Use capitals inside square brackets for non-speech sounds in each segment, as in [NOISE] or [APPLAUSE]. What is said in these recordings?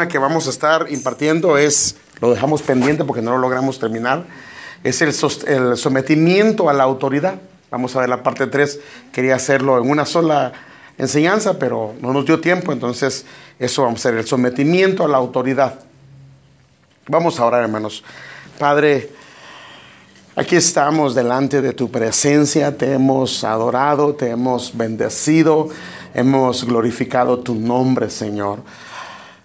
tema que vamos a estar impartiendo es, lo dejamos pendiente porque no lo logramos terminar, es el, el sometimiento a la autoridad. Vamos a ver la parte 3, quería hacerlo en una sola enseñanza, pero no nos dio tiempo, entonces eso vamos a hacer, el sometimiento a la autoridad. Vamos a orar, hermanos. Padre, aquí estamos delante de tu presencia, te hemos adorado, te hemos bendecido, hemos glorificado tu nombre, Señor.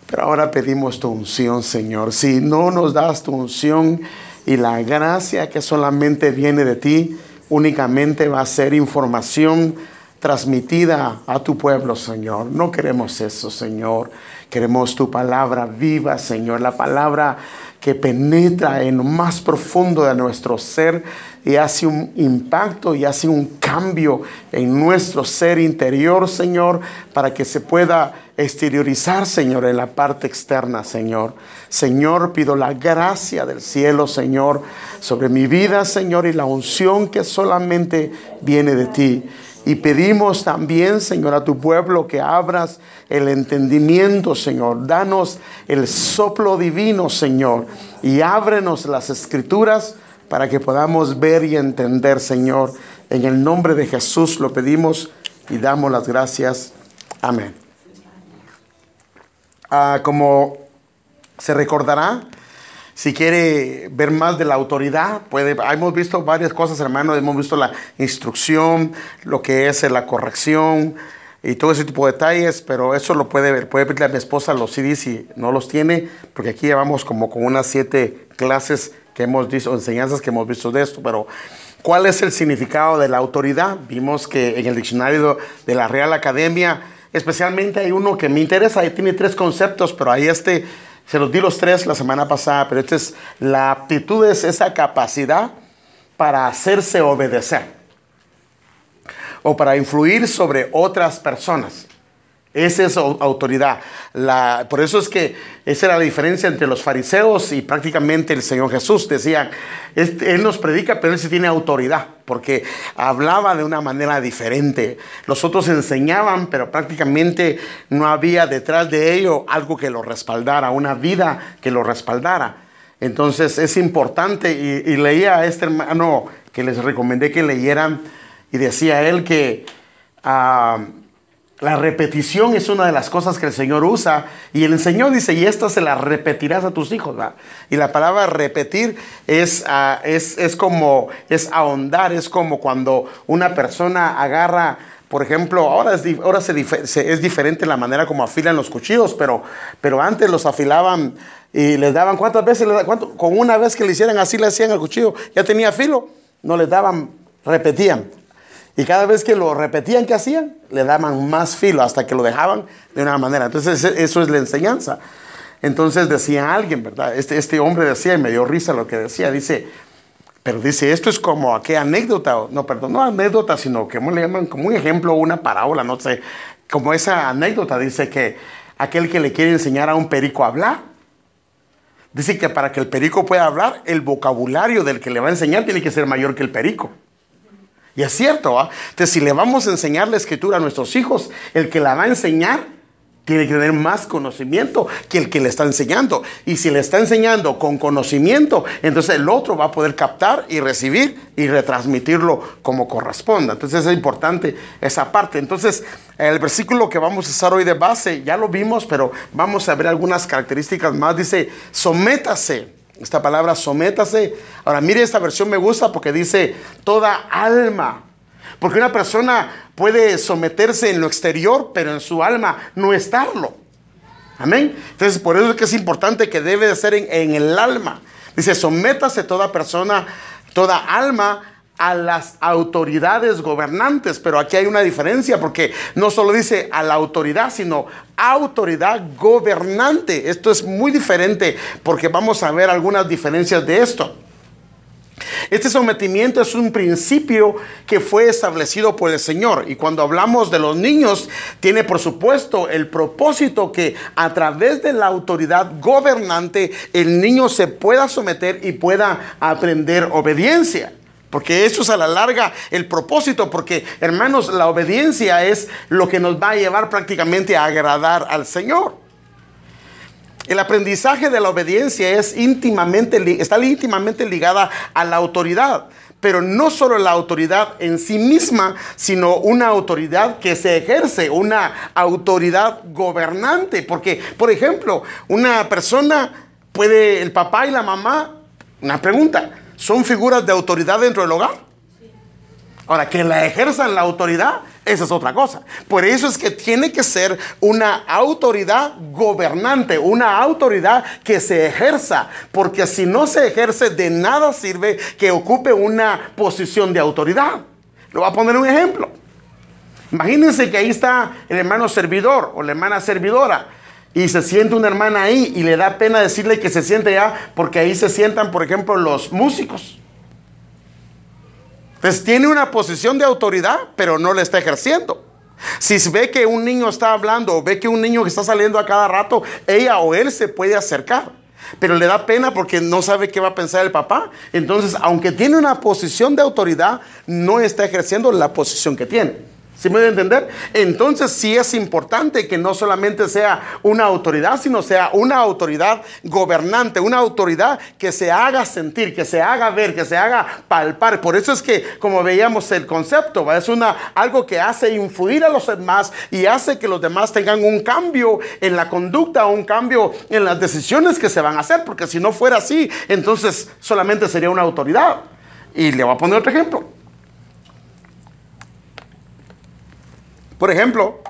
Pero ahora pedimos tu unción, Señor. Si no nos das tu unción y la gracia que solamente viene de ti, únicamente va a ser información transmitida a tu pueblo, Señor. No queremos eso, Señor. Queremos tu palabra viva, Señor. La palabra que penetra en lo más profundo de nuestro ser y hace un impacto y hace un cambio en nuestro ser interior, Señor, para que se pueda exteriorizar, Señor, en la parte externa, Señor. Señor, pido la gracia del cielo, Señor, sobre mi vida, Señor, y la unción que solamente viene de ti. Y pedimos también, Señor, a tu pueblo que abras el entendimiento, Señor. Danos el soplo divino, Señor. Y ábrenos las escrituras para que podamos ver y entender, Señor. En el nombre de Jesús lo pedimos y damos las gracias. Amén. Ah, como se recordará, si quiere ver más de la autoridad, puede, hemos visto varias cosas, hermano, hemos visto la instrucción, lo que es la corrección y todo ese tipo de detalles, pero eso lo puede ver, puede pedirle a mi esposa los CDs si no los tiene, porque aquí llevamos como con unas siete clases que hemos visto, enseñanzas que hemos visto de esto, pero ¿cuál es el significado de la autoridad? Vimos que en el diccionario de la Real Academia, especialmente hay uno que me interesa, ahí tiene tres conceptos, pero ahí este se los di los tres la semana pasada, pero esta es la aptitud, es esa capacidad para hacerse obedecer o para influir sobre otras personas. Esa es autoridad. Por eso es que esa era la diferencia entre los fariseos y prácticamente el Señor Jesús. Decían, Él nos predica, pero Él sí tiene autoridad, porque hablaba de una manera diferente. Los otros enseñaban, pero prácticamente no había detrás de ello algo que lo respaldara, una vida que lo respaldara. Entonces es importante, y, leía a este hermano que les recomendé que leyeran, y decía él que... Ah, la repetición es una de las cosas que el Señor usa y el Señor dice, y esta se la repetirás a tus hijos. Y la palabra repetir es, ah, es, es, como, es ahondar, es como cuando una persona agarra, por ejemplo, ahora, es, ahora se, es diferente la manera como afilan los cuchillos, pero, pero antes los afilaban y les daban, ¿cuántas veces? con una vez que le hicieran así, le hacían el cuchillo, ya tenía filo, no les daban, repetían. Y cada vez que lo repetían, ¿qué hacían? Le daban más filo hasta que lo dejaban de una manera. Entonces, eso es la enseñanza. Entonces decía alguien, ¿verdad? Este, este hombre decía, y me dio risa lo que decía, dice, pero dice, esto es como qué anécdota, no, perdón, no anécdota, sino que le llaman como un ejemplo, una parábola, no sé, como esa anécdota, dice que aquel que le quiere enseñar a un perico a hablar, dice que para que el perico pueda hablar, el vocabulario del que le va a enseñar tiene que ser mayor que el perico. Y es cierto, ¿ah? Entonces, si le vamos a enseñar la escritura a nuestros hijos, el que la va a enseñar tiene que tener más conocimiento que el que le está enseñando. Y si le está enseñando con conocimiento, entonces el otro va a poder captar y recibir y retransmitirlo como corresponda. Entonces es importante esa parte. Entonces el versículo que vamos a usar hoy de base, ya lo vimos, pero vamos a ver algunas características más. Dice, sométase esta palabra sométase. Ahora, mire, esta versión me gusta porque dice toda alma. Porque una persona puede someterse en lo exterior, pero en su alma no estarlo. Amén. Entonces, por eso es que es importante que debe de ser en, en el alma. Dice, sométase toda persona, toda alma a las autoridades gobernantes, pero aquí hay una diferencia porque no solo dice a la autoridad, sino autoridad gobernante. Esto es muy diferente porque vamos a ver algunas diferencias de esto. Este sometimiento es un principio que fue establecido por el Señor y cuando hablamos de los niños tiene por supuesto el propósito que a través de la autoridad gobernante el niño se pueda someter y pueda aprender obediencia. Porque eso es a la larga el propósito, porque hermanos, la obediencia es lo que nos va a llevar prácticamente a agradar al Señor. El aprendizaje de la obediencia es íntimamente, está íntimamente ligada a la autoridad, pero no solo la autoridad en sí misma, sino una autoridad que se ejerce, una autoridad gobernante. Porque, por ejemplo, una persona puede, el papá y la mamá, una pregunta, ¿son figuras de autoridad dentro del hogar? Ahora, que la ejerzan la autoridad, esa es otra cosa. Por eso es que tiene que ser una autoridad gobernante, una autoridad que se ejerza, porque si no se ejerce, de nada sirve que ocupe una posición de autoridad. Le voy a poner un ejemplo. Imagínense que ahí está el hermano servidor o la hermana servidora y se siente una hermana ahí y le da pena decirle que se siente ya porque ahí se sientan, por ejemplo, los músicos. Entonces tiene una posición de autoridad, pero no la está ejerciendo. Si ve que un niño está hablando o ve que un niño que está saliendo a cada rato, ella o él se puede acercar. Pero le da pena porque no sabe qué va a pensar el papá. Entonces, aunque tiene una posición de autoridad, no está ejerciendo la posición que tiene. ¿Sí me a entender? Entonces sí es importante que no solamente sea una autoridad, sino sea una autoridad gobernante, una autoridad que se haga sentir, que se haga ver, que se haga palpar. Por eso es que, como veíamos el concepto, es una, algo que hace influir a los demás y hace que los demás tengan un cambio en la conducta, un cambio en las decisiones que se van a hacer, porque si no fuera así, entonces solamente sería una autoridad. Y le voy a poner otro ejemplo. Por ejemplo,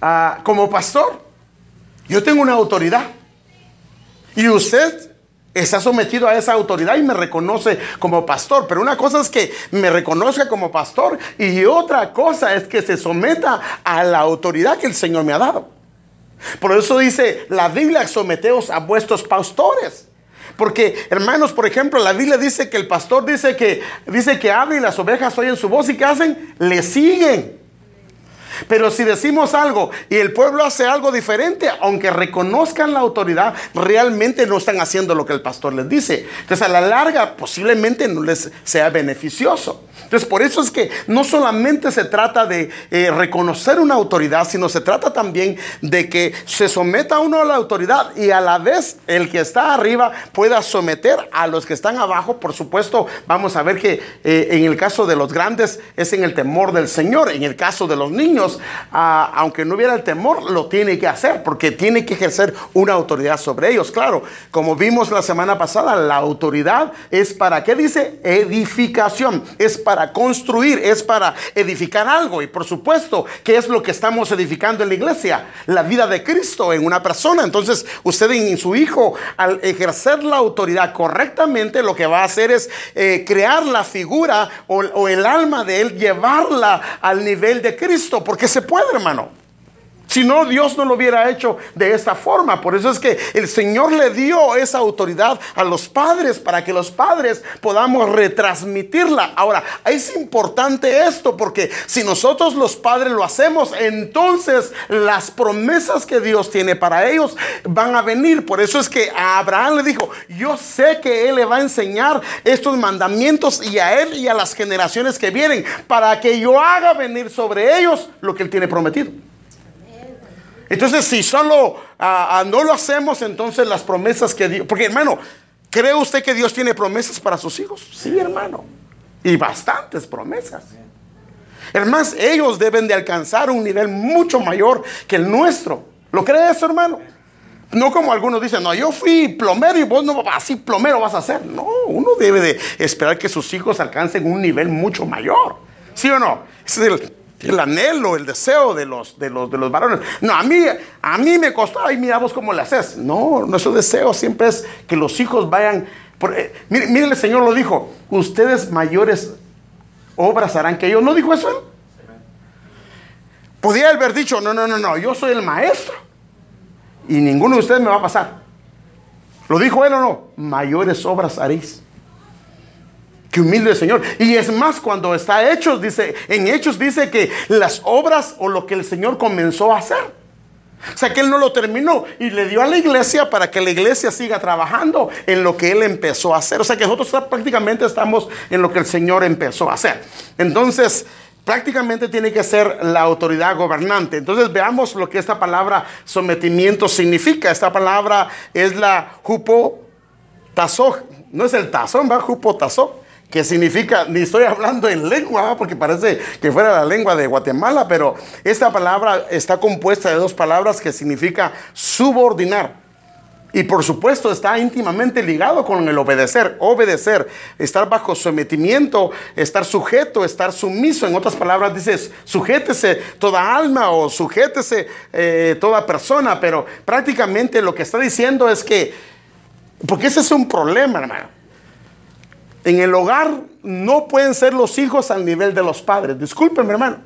ah, como pastor, yo tengo una autoridad. Y usted está sometido a esa autoridad y me reconoce como pastor. Pero una cosa es que me reconozca como pastor y otra cosa es que se someta a la autoridad que el Señor me ha dado. Por eso dice la Biblia, someteos a vuestros pastores. Porque, hermanos, por ejemplo, la Biblia dice que el pastor dice que, dice que habla y las ovejas oyen su voz y ¿qué hacen? Le siguen. Pero si decimos algo y el pueblo hace algo diferente, aunque reconozcan la autoridad, realmente no están haciendo lo que el pastor les dice. Entonces a la larga posiblemente no les sea beneficioso. Entonces por eso es que no solamente se trata de eh, reconocer una autoridad, sino se trata también de que se someta uno a la autoridad y a la vez el que está arriba pueda someter a los que están abajo. Por supuesto, vamos a ver que eh, en el caso de los grandes es en el temor del Señor, en el caso de los niños aunque no hubiera el temor, lo tiene que hacer porque tiene que ejercer una autoridad sobre ellos. Claro, como vimos la semana pasada, la autoridad es para, ¿qué dice? Edificación, es para construir, es para edificar algo. Y por supuesto, ¿qué es lo que estamos edificando en la iglesia? La vida de Cristo en una persona. Entonces, usted en su hijo, al ejercer la autoridad correctamente, lo que va a hacer es eh, crear la figura o el alma de él, llevarla al nivel de Cristo porque se puede, hermano. Si no, Dios no lo hubiera hecho de esta forma. Por eso es que el Señor le dio esa autoridad a los padres para que los padres podamos retransmitirla. Ahora, es importante esto porque si nosotros los padres lo hacemos, entonces las promesas que Dios tiene para ellos van a venir. Por eso es que a Abraham le dijo, yo sé que Él le va a enseñar estos mandamientos y a Él y a las generaciones que vienen para que yo haga venir sobre ellos lo que Él tiene prometido. Entonces, si solo ah, ah, no lo hacemos, entonces las promesas que Dios... Porque hermano, ¿cree usted que Dios tiene promesas para sus hijos? Sí, hermano. Y bastantes promesas. Hermanos, ellos deben de alcanzar un nivel mucho mayor que el nuestro. ¿Lo cree eso, hermano? No como algunos dicen, no, yo fui plomero y vos no así plomero vas a ser. No, uno debe de esperar que sus hijos alcancen un nivel mucho mayor. ¿Sí o no? es el, el anhelo, el deseo de los, de los, de los varones. No, a mí, a mí me costó, ay, mira vos cómo le haces. No, nuestro deseo siempre es que los hijos vayan. Por, eh, mire, el Señor lo dijo, ustedes mayores obras harán que yo. ¿No dijo eso él? Podía haber dicho, no, no, no, no, yo soy el maestro. Y ninguno de ustedes me va a pasar. ¿Lo dijo él o no? Mayores obras haréis. Qué humilde Señor. Y es más, cuando está Hechos, dice, en Hechos dice que las obras o lo que el Señor comenzó a hacer. O sea que Él no lo terminó y le dio a la iglesia para que la iglesia siga trabajando en lo que Él empezó a hacer. O sea que nosotros prácticamente estamos en lo que el Señor empezó a hacer. Entonces, prácticamente tiene que ser la autoridad gobernante. Entonces veamos lo que esta palabra sometimiento significa. Esta palabra es la jupo no es el tazón, va jupo que significa, ni estoy hablando en lengua, porque parece que fuera la lengua de Guatemala, pero esta palabra está compuesta de dos palabras que significa subordinar. Y por supuesto está íntimamente ligado con el obedecer, obedecer, estar bajo sometimiento, estar sujeto, estar sumiso. En otras palabras dices, sujétese toda alma o sujétese eh, toda persona, pero prácticamente lo que está diciendo es que, porque ese es un problema, hermano. En el hogar no pueden ser los hijos al nivel de los padres. Discúlpenme, hermano.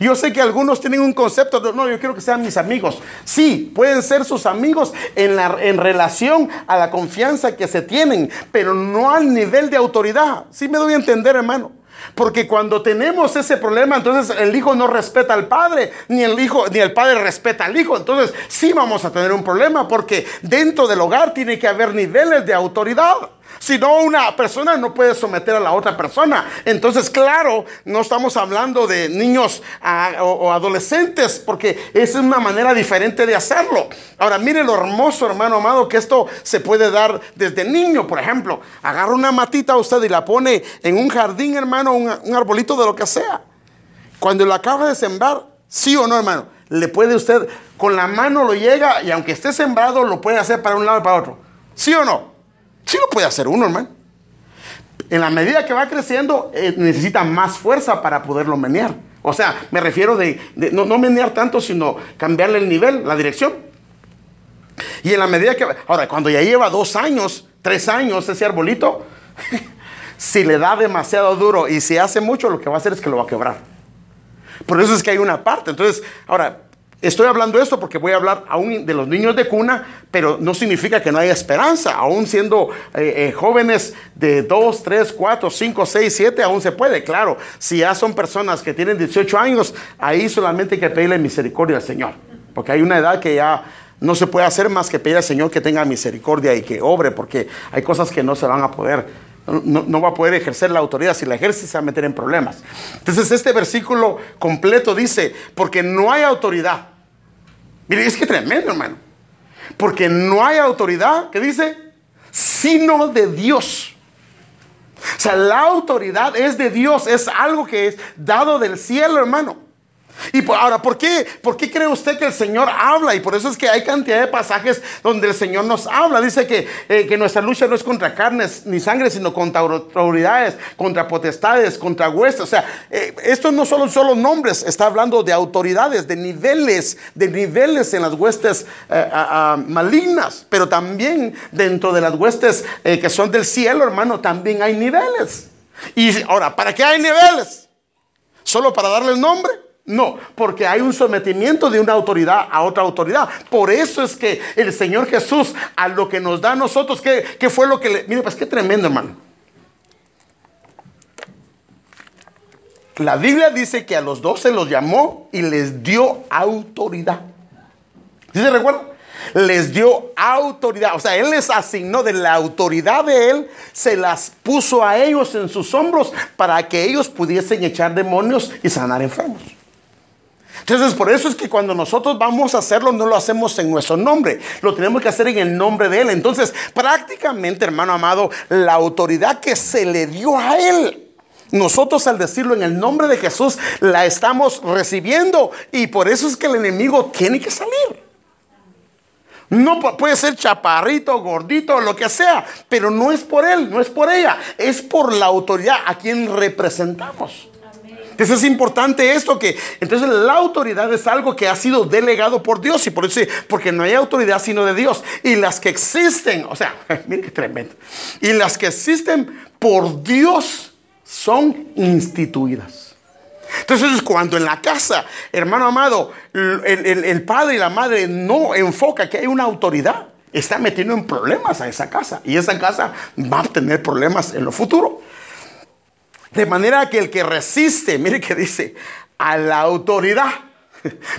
Yo sé que algunos tienen un concepto de, no, yo quiero que sean mis amigos. Sí, pueden ser sus amigos en, la, en relación a la confianza que se tienen, pero no al nivel de autoridad. Sí me doy a entender, hermano. Porque cuando tenemos ese problema, entonces el hijo no respeta al padre, ni el hijo, ni el padre respeta al hijo. Entonces sí vamos a tener un problema, porque dentro del hogar tiene que haber niveles de autoridad. Si no, una persona no puede someter a la otra persona. Entonces, claro, no estamos hablando de niños ah, o, adolescentes, porque es una manera diferente de hacerlo. Ahora, mire lo hermoso, hermano amado, que esto se puede dar desde niño, por ejemplo. Agarra una matita a usted y la pone en un jardín, hermano, un, un arbolito de lo que sea. Cuando la acaba de sembrar, sí o no, hermano, le puede usted, con la mano lo llega y aunque esté sembrado, lo puede hacer para un lado y para otro. ¿Sí o no? Sí lo puede hacer uno, hermano. En la medida que va creciendo, eh, necesita más fuerza para poderlo menear. O sea, me refiero de, no, no, menear tanto, sino cambiarle el nivel, la dirección. Y en la medida que... Ahora, cuando ya lleva dos años, tres años ese arbolito, [LAUGHS] si le da demasiado duro y si hace mucho, lo que va a hacer es que lo va a quebrar. Por eso es que hay una parte. Entonces, ahora, Estoy hablando esto porque voy a hablar aún de los niños de cuna, pero no significa que no haya esperanza. Aún siendo eh, eh, jóvenes de 2, 3, 4, 5, 6, 7, aún se puede. Claro, si ya son personas que tienen 18 años, ahí solamente hay que pedirle misericordia al Señor. Porque hay una edad que ya no se puede hacer más que pedir al Señor que tenga misericordia y que obre, porque hay cosas que no se van a poder no, no, va a poder ejercer la autoridad. Si la ejerce, se va a meter en problemas. Entonces, este versículo completo dice: Porque no hay autoridad Mire, es que tremendo, hermano. Porque no hay autoridad, ¿qué dice? Sino de Dios. O sea, la autoridad es de Dios, es algo que es dado del cielo, hermano. Y ahora, ¿por qué? ¿por qué cree usted que el Señor habla? Y por eso es que hay cantidad de pasajes donde el Señor nos habla. Dice que, eh, que nuestra lucha no es contra carnes ni sangre, sino contra autoridades, contra potestades, contra huestes. O sea, eh, esto no solo solo nombres, está hablando de autoridades, de niveles, de niveles en las huestes eh, malignas, pero también dentro de las huestes que son del cielo, hermano, también hay niveles. Y ahora, ¿para qué hay niveles? ¿Solo para darle el nombre? No, porque hay un sometimiento de una autoridad a otra autoridad. Por eso es que el Señor Jesús, a lo que nos da a nosotros, ¿qué, fue lo que le... Mire, pues qué tremendo, hermano. La Biblia dice que a los dos se los llamó y les dio autoridad. ¿Sí se recuerda? Les dio autoridad. O sea, Él les asignó de la autoridad de Él, se las puso a ellos en sus hombros para que ellos pudiesen echar demonios y sanar enfermos. Entonces, por eso es que cuando nosotros vamos a hacerlo, no lo hacemos en nuestro nombre, lo tenemos que hacer en el nombre de Él. Entonces, prácticamente, hermano amado, la autoridad que se le dio a Él. Nosotros al decirlo en el nombre de Jesús la estamos recibiendo y por eso es que el enemigo tiene que salir. No puede ser chaparrito, gordito, lo que sea, pero no es por él, no es por ella, es por la autoridad a quien representamos. Entonces es importante esto que entonces la autoridad es algo que ha sido delegado por Dios y por eso porque no hay autoridad sino de Dios y las que existen, o sea, [LAUGHS] miren qué tremendo. Y las que existen por Dios son instituidas. Entonces cuando en la casa, hermano amado, el, el padre y la madre no enfoca que hay una autoridad, está metiendo en problemas a esa casa y esa casa va a tener problemas en lo futuro. De manera que el que resiste, mire que dice, a la autoridad,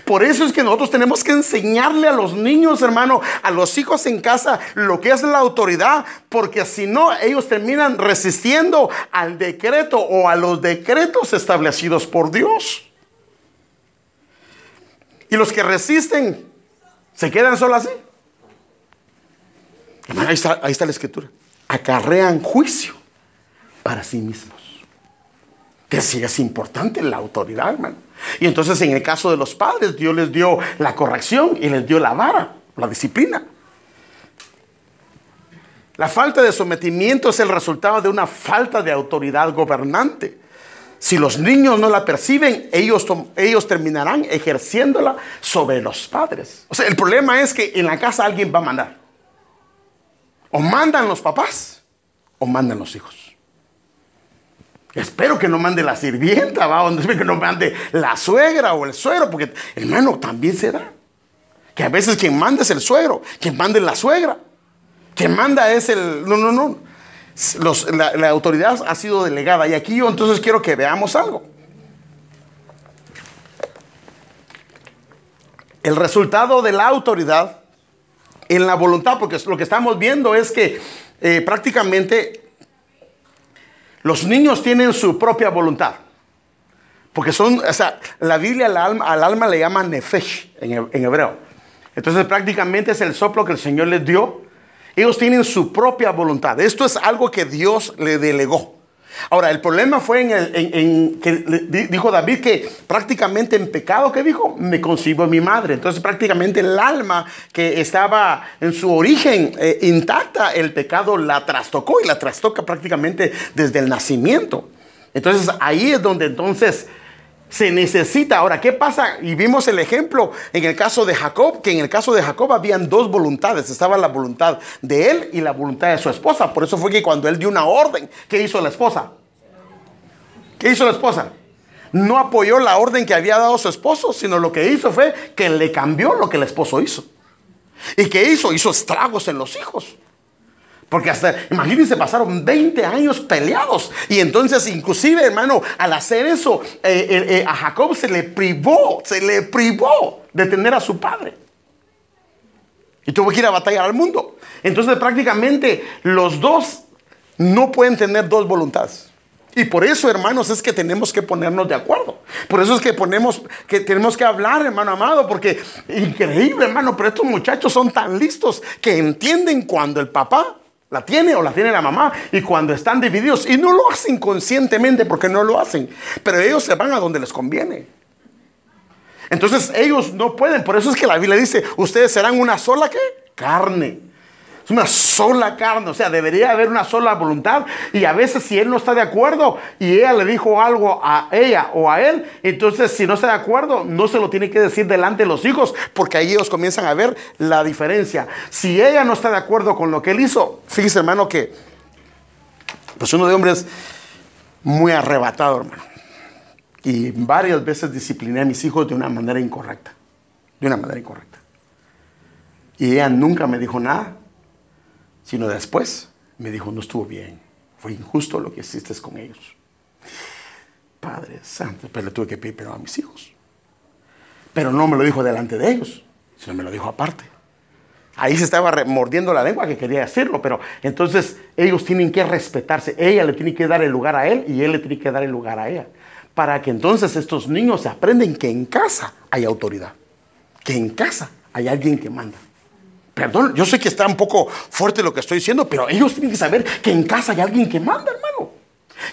Por eso es que nosotros tenemos que enseñarle a los niños, hermano, a los hijos en casa, lo que es la autoridad, porque si no, ellos terminan resistiendo al decreto o a los decretos establecidos por Dios. Y los que resisten, ¿se quedan solo así? Está, ahí está la escritura. Acarrean juicio para sí mismos. Que sí es importante la autoridad, hermano. Y entonces en el caso de los padres, Dios les dio la corrección y les dio la vara, la disciplina. La falta de sometimiento es el resultado de una falta de autoridad gobernante. Si los niños no la perciben, ellos, ellos terminarán ejerciéndola sobre los padres. O sea, el problema es que en la casa alguien va a mandar. O mandan los papás o mandan los hijos. Espero que no mande la sirvienta, va, espero [LAUGHS] que no mande la suegra o el suegro, porque hermano, también se da. Que a veces quien manda es el suegro, quien manda es la suegra, quien manda es el... No, no, no. la, la autoridad ha sido delegada. Y aquí yo entonces quiero que veamos algo. El resultado de la autoridad en la voluntad, porque lo que estamos viendo es que eh, prácticamente los niños tienen su propia voluntad. Porque son, o sea, la Biblia al alma, al alma le llama nefesh en, en hebreo. Entonces prácticamente es el soplo que el Señor les dio. Ellos tienen su propia voluntad. Esto es algo que Dios le delegó. Ahora, el problema fue en, el, que dijo David que prácticamente en pecado que dijo, me concibo mi madre. Entonces prácticamente el alma que estaba en su origen eh, intacta, el pecado la trastocó y la trastoca prácticamente desde el nacimiento. Entonces ahí es donde entonces se necesita. Ahora, ¿qué pasa? Y vimos el ejemplo en el caso de Jacob, que en el caso de Jacob habían dos voluntades. Estaba la voluntad de él y la voluntad de su esposa. Por eso fue que cuando él dio una orden, ¿qué hizo la esposa? ¿Qué hizo la esposa? No apoyó la orden que había dado su esposo, sino lo que hizo fue que le cambió lo que el esposo hizo. ¿Y qué hizo? Hizo estragos en los hijos. Porque hasta, imagínense, pasaron 20 años peleados. Y entonces, inclusive, hermano, al hacer eso, eh, eh, eh, a Jacob se le privó, se le privó de tener a su padre. Y tuvo que ir a batallar al mundo. Entonces, prácticamente, los dos no pueden tener dos voluntades. Y por eso, hermanos, es que tenemos que ponernos de acuerdo. Por eso es que ponemos, que tenemos que hablar, hermano amado, porque increíble, hermano, pero estos muchachos son tan listos que entienden cuando el papá la tiene o la tiene la mamá. Y cuando están divididos, y no lo hacen conscientemente porque no lo hacen, pero ellos se van a donde les conviene. Entonces ellos no pueden. Por eso es que la Biblia dice, ustedes serán una sola ¿qué? carne. Es una sola carne, o sea, debería haber una sola voluntad. Y a veces si él no está de acuerdo y ella le dijo algo a ella o a él, entonces si no está de acuerdo, no se lo tiene que decir delante de los hijos, porque ahí ellos comienzan a ver la diferencia. Si ella no está de acuerdo con lo que él hizo, fíjese hermano que, pues uno de hombres muy arrebatado, hermano. Y varias veces discipliné a mis hijos de una manera incorrecta. De una manera incorrecta. Y ella nunca me dijo nada sino después me dijo, no estuvo bien, fue injusto lo que hiciste con ellos. Padre Santo, pero le tuve que pedir perdón a mis hijos. Pero no me lo dijo delante de ellos, sino me lo dijo aparte. Ahí se estaba mordiendo la lengua que quería decirlo, pero entonces ellos tienen que respetarse. Ella le tiene que dar el lugar a él y él le tiene que dar el lugar a ella. Para que entonces estos niños aprenden que en casa hay autoridad, que en casa hay alguien que manda. Perdón, yo sé que está un poco fuerte lo que estoy diciendo, pero ellos tienen que saber que en casa hay alguien que manda, hermano.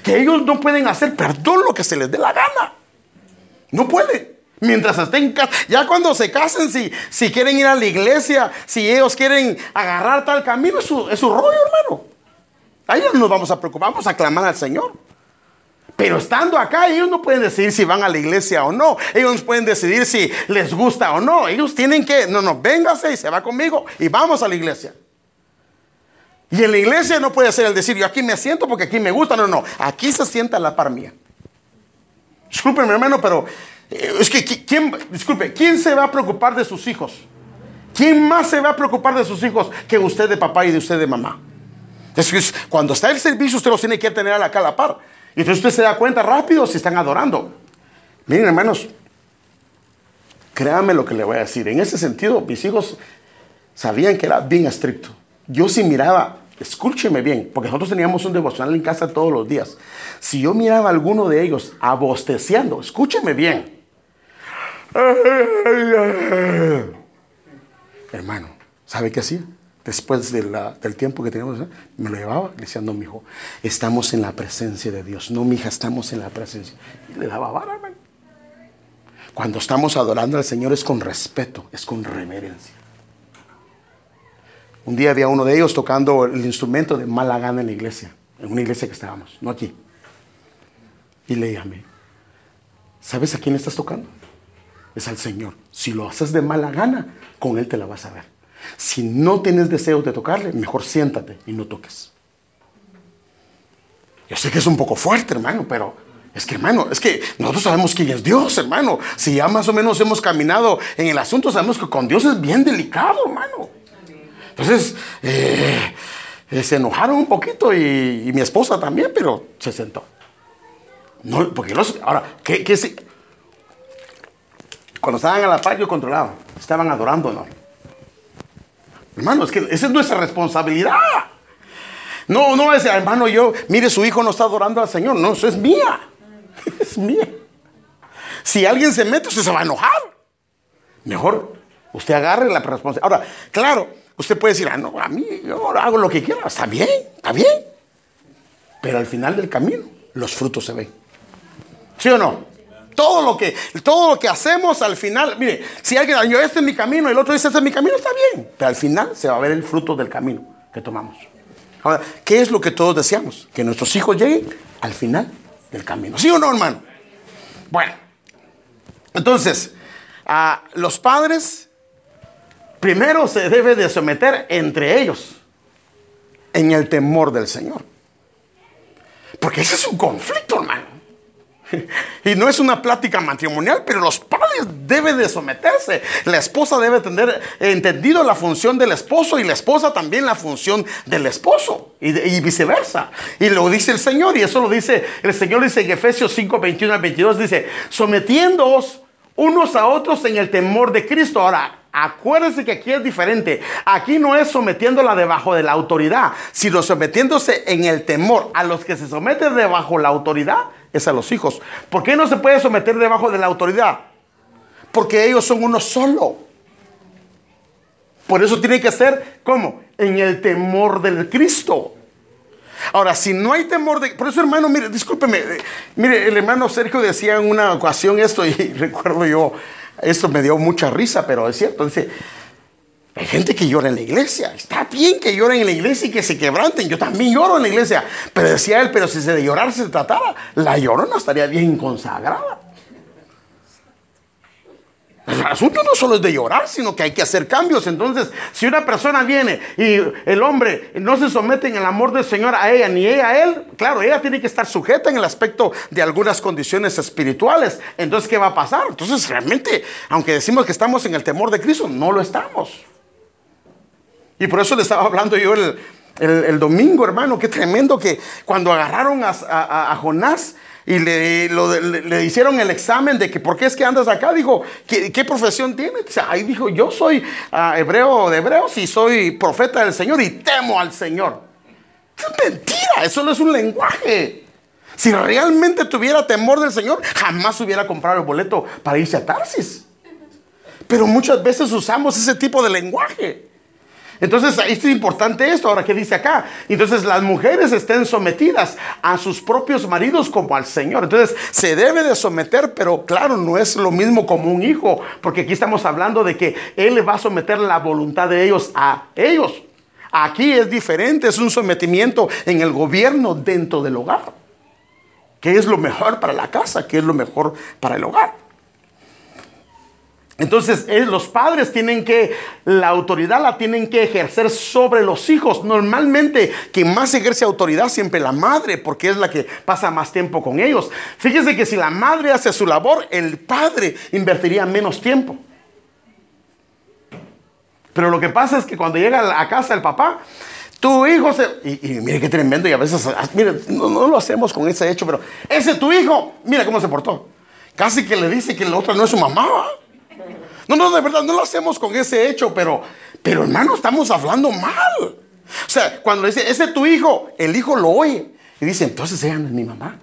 Que ellos no pueden hacer, perdón, lo que se les dé la gana. No pueden. Mientras estén en casa, ya cuando se casen, si, si quieren ir a la iglesia, si ellos quieren agarrar tal camino, es su, es su rollo, hermano. Ahí no nos vamos a preocupar, vamos a clamar al Señor. Pero estando acá, ellos no pueden decidir si van a la iglesia o no. Ellos pueden decidir si les gusta o no. Ellos tienen que, no, no, véngase y se va conmigo y vamos a la iglesia. Y en la iglesia no puede ser el decir, yo aquí me siento porque aquí me gusta. No, no, aquí se sienta la par mía. Disculpen, hermano, pero eh, es que, ¿quién, ¿quién se va a preocupar de sus hijos? ¿Quién más se va a preocupar de sus hijos que usted de papá y de usted de mamá? Es que cuando está el servicio, usted los tiene que tener a la, a la par. Y entonces usted se da cuenta rápido si están adorando. Miren, hermanos, créame lo que le voy a decir. En ese sentido, mis hijos sabían que era bien estricto. Yo sí miraba, escúcheme bien, porque nosotros teníamos un devocional en casa todos los días. Si yo miraba a alguno de ellos abosteciendo, escúcheme bien. Hermano, ¿sabe qué hacía? Después del tiempo que teníamos, me lo llevaba diciendo, mi hijo, estamos en la presencia de Dios. No, mi hija, estamos en la presencia. Y le daba vara. Cuando estamos adorando al Señor es con respeto, es con reverencia. Un día había uno de ellos tocando el instrumento de mala gana en la iglesia, en una iglesia que estábamos, no aquí. Y le llamé, ¿sabes a quién estás tocando? Es al Señor. Si lo haces de mala gana, con Él te la vas a ver. Si no tienes deseo de tocarle, mejor siéntate y no toques. Yo sé que es un poco fuerte, hermano, pero es que, hermano, es que nosotros sabemos quién es Dios, hermano. Si ya más o menos hemos caminado en el asunto, sabemos que con Dios es bien delicado, hermano. Entonces, eh, eh, se enojaron un poquito y, mi esposa también, pero se sentó. No, porque los, ahora, ¿qué, qué si? Cuando estaban a la par, yo controlaba. Estaban adorando, ¿no? Hermano, es que esa es nuestra responsabilidad. No, no es, hermano, yo, mire, su hijo no está adorando al Señor. No, eso es mía. [LAUGHS] Es mía. Si alguien se mete, usted se va a enojar. Mejor usted agarre la responsabilidad. Ahora, claro, usted puede decir, ah, no, a mí yo hago lo que quiero. Está bien, está bien. Pero al final del camino, los frutos se ven. ¿Sí o no? Todo lo que, todo lo que hacemos al final, mire, si alguien dice, este es mi camino, el otro dice, este es mi camino, está bien. Pero al final se va a ver el fruto del camino que tomamos. Ahora, ¿qué es lo que todos deseamos? Que nuestros hijos lleguen al final del camino. ¿Sí o no, hermano? Bueno, entonces, a los padres primero se debe de someter entre ellos en el temor del Señor. Porque ese es un conflicto, hermano. [LAUGHS] Y no es una plática matrimonial, pero los padres deben de someterse. La esposa debe tener entendido la función del esposo y la esposa también la función del esposo y, viceversa. Y lo dice el Señor y eso lo dice el Señor dice en Efesios 5, 21 al 22, dice, sometiéndoos unos a otros en el temor de Cristo. Ahora, Acuérdense que aquí es diferente. Aquí no es sometiéndola debajo de la autoridad, sino sometiéndose en el temor. A los que se someten debajo de la autoridad es a los hijos. ¿Por qué no se puede someter debajo de la autoridad? Porque ellos son uno solo. Por eso tiene que ser, ¿cómo? En el temor del Cristo. Ahora, si no hay temor de... Por eso, hermano, mire, discúlpeme. Eh, mire, el hermano Sergio decía en una ocasión esto y [LAUGHS] recuerdo yo esto me dio mucha risa, pero es cierto. Dice, hay gente que llora en la iglesia. Está bien que lloren en la iglesia y que se quebranten. Yo también lloro en la iglesia. Pero decía él, pero si de llorar se tratara, la llorona estaría bien consagrada. El asunto no solo es de llorar, sino que hay que hacer cambios. Entonces, si una persona viene y el hombre no se somete en el amor del Señor a ella, ni ella a él, claro, ella tiene que estar sujeta en el aspecto de algunas condiciones espirituales. Entonces, ¿qué va a pasar? Entonces, realmente, aunque decimos que estamos en el temor de Cristo, no lo estamos. Y por eso le estaba hablando yo el, domingo, hermano, qué tremendo que cuando agarraron a Jonás, y le, hicieron el examen de que por qué es que andas acá. Dijo, ¿qué, profesión tienes? Ahí dijo, yo soy ah, hebreo de hebreos y soy profeta del Señor y temo al Señor. Es mentira, eso no es un lenguaje. Si realmente tuviera temor del Señor, jamás hubiera comprado el boleto para irse a Tarsis. Pero muchas veces usamos ese tipo de lenguaje. Entonces, es importante esto, ahora que dice acá. Entonces, las mujeres estén sometidas a sus propios maridos como al Señor. Entonces, se debe de someter, pero claro, no es lo mismo como un hijo, porque aquí estamos hablando de que Él va a someter la voluntad de ellos a ellos. Aquí es diferente, es un sometimiento en el gobierno dentro del hogar. ¿Qué es lo mejor para la casa? ¿Qué es lo mejor para el hogar? Entonces los padres tienen que, la autoridad la tienen que ejercer sobre los hijos. Normalmente quien más ejerce autoridad siempre la madre, porque es la que pasa más tiempo con ellos. Fíjese que si la madre hace su labor, el padre invertiría menos tiempo. Pero lo que pasa es que cuando llega a casa el papá, tu hijo se... Y, mire qué tremendo, y a veces, ah, mire, no, lo hacemos con ese hecho, pero ese tu hijo, mira cómo se portó. Casi que le dice que el otro no es su mamá. No, no, de verdad, no lo hacemos con ese hecho, pero, pero hermano, estamos hablando mal. O sea, cuando le dice, ese es tu hijo, el hijo lo oye y dice, entonces ella no es mi mamá.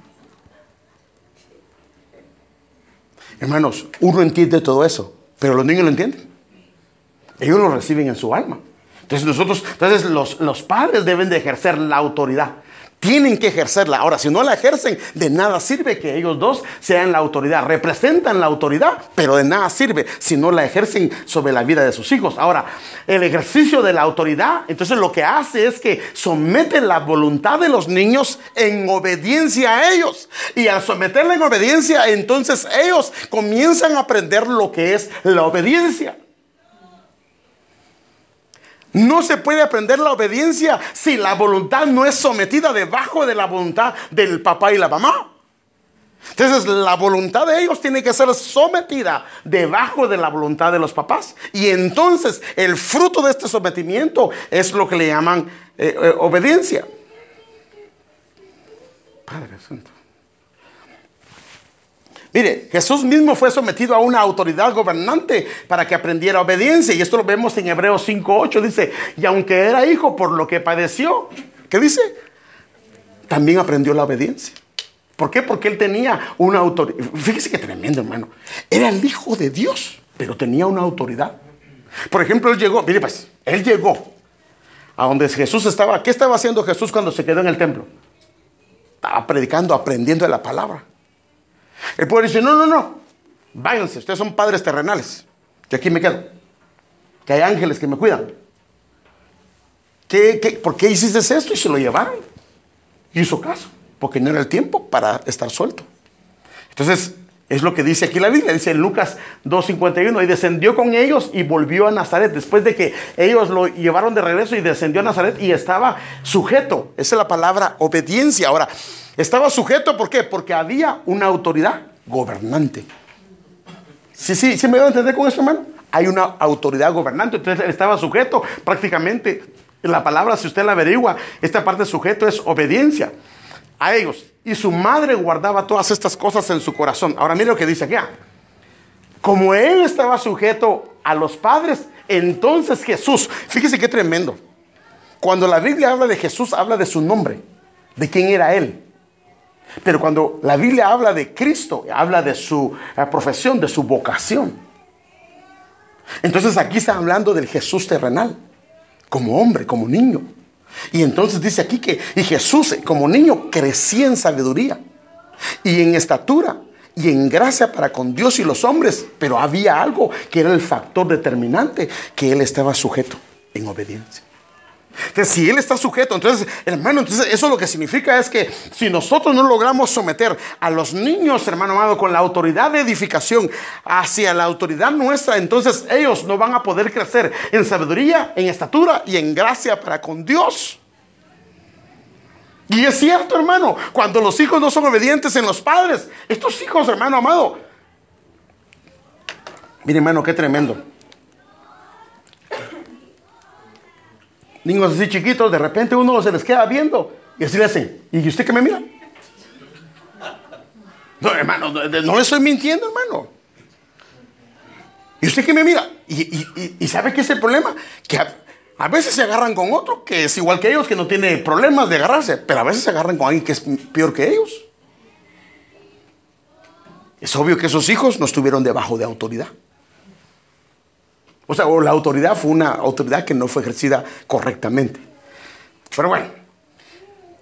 Hermanos, uno entiende todo eso, pero los niños lo entienden. Ellos lo reciben en su alma. Entonces nosotros, entonces los, los padres deben de ejercer la autoridad. Tienen que ejercerla. Ahora, si no la ejercen, de nada sirve que ellos dos sean la autoridad. Representan la autoridad, pero de nada sirve si no la ejercen sobre la vida de sus hijos. Ahora, el ejercicio de la autoridad, entonces lo que hace es que somete la voluntad de los niños en obediencia a ellos. Y al someterla en obediencia, entonces ellos comienzan a aprender lo que es la obediencia. No se puede aprender la obediencia si la voluntad no es sometida debajo de la voluntad del papá y la mamá. Entonces la voluntad de ellos tiene que ser sometida debajo de la voluntad de los papás. Y entonces el fruto de este sometimiento es lo que le llaman eh, eh, obediencia. Padre Santo. Mire, Jesús mismo fue sometido a una autoridad gobernante para que aprendiera obediencia. Y esto lo vemos en Hebreos 5.8. Dice, y aunque era hijo por lo que padeció, ¿qué dice? También aprendió la obediencia. ¿Por qué? Porque él tenía una autoridad. Fíjese qué tremendo, hermano. Era el hijo de Dios, pero tenía una autoridad. Por ejemplo, él llegó, mire pues, él llegó a donde Jesús estaba. ¿Qué estaba haciendo Jesús cuando se quedó en el templo? Estaba predicando, aprendiendo de la palabra. El pueblo dice, no, no, no, váyanse, ustedes son padres terrenales, que aquí me quedo, que hay ángeles que me cuidan. ¿Qué, por qué hiciste esto? Y se lo llevaron. Hizo caso, porque no era el tiempo para estar suelto. Entonces, es lo que dice aquí la Biblia, dice en Lucas 2.51, y descendió con ellos y volvió a Nazaret, después de que ellos lo llevaron de regreso y descendió a Nazaret y estaba sujeto, esa es la palabra obediencia. Ahora, estaba sujeto, ¿por qué? Porque había una autoridad gobernante. Sí, sí, ¿sí me voy a entender con eso, hermano? Hay una autoridad gobernante, entonces estaba sujeto prácticamente. La palabra, si usted la averigua, esta parte sujeto es obediencia a ellos. Y su madre guardaba todas estas cosas en su corazón. Ahora mire lo que dice aquí. Ah. Como él estaba sujeto a los padres, entonces Jesús, fíjese qué tremendo. Cuando la Biblia habla de Jesús, habla de su nombre, de quién era él. Pero cuando la Biblia habla de Cristo, habla de su eh, profesión, de su vocación. Entonces aquí está hablando del Jesús terrenal, como hombre, como niño. Y entonces dice aquí que y Jesús como niño crecía en sabiduría y en estatura y en gracia para con Dios y los hombres. Pero había algo que era el factor determinante, que él estaba sujeto en obediencia. Entonces, si Él está sujeto, entonces, hermano, entonces eso lo que significa es que si nosotros no logramos someter a los niños, hermano amado, con la autoridad de edificación hacia la autoridad nuestra, entonces ellos no van a poder crecer en sabiduría, en estatura y en gracia para con Dios. Y es cierto, hermano, cuando los hijos no son obedientes en los padres, estos hijos, hermano amado, mire, hermano, qué tremendo. Niños así chiquitos, de repente uno se les queda viendo y así le hacen. ¿Y usted qué me mira? No, hermano, no, le estoy mintiendo, hermano. ¿Y usted qué me mira? Y, sabe qué es el problema? Que a, veces se agarran con otro que es igual que ellos, que no tiene problemas de agarrarse, pero a veces se agarran con alguien que es peor que ellos. Es obvio que esos hijos no estuvieron debajo de autoridad. O sea, la autoridad fue una autoridad que no fue ejercida correctamente. Pero bueno,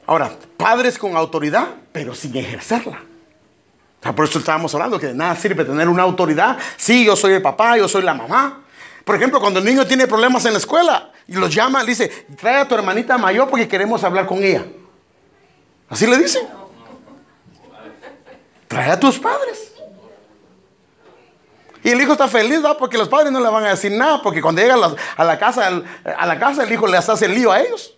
ahora, padres con autoridad, pero sin ejercerla. O sea, por eso estábamos hablando que de nada sirve tener una autoridad. Sí, yo soy el papá, yo soy la mamá. Por ejemplo, cuando el niño tiene problemas en la escuela y los llama, le dice, trae a tu hermanita mayor porque queremos hablar con ella. Así le dice. Trae a tus padres. Y el hijo está feliz, ¿verdad? Porque los padres no le van a decir nada, porque cuando llega a la, casa, a la casa el hijo les hace el lío a ellos.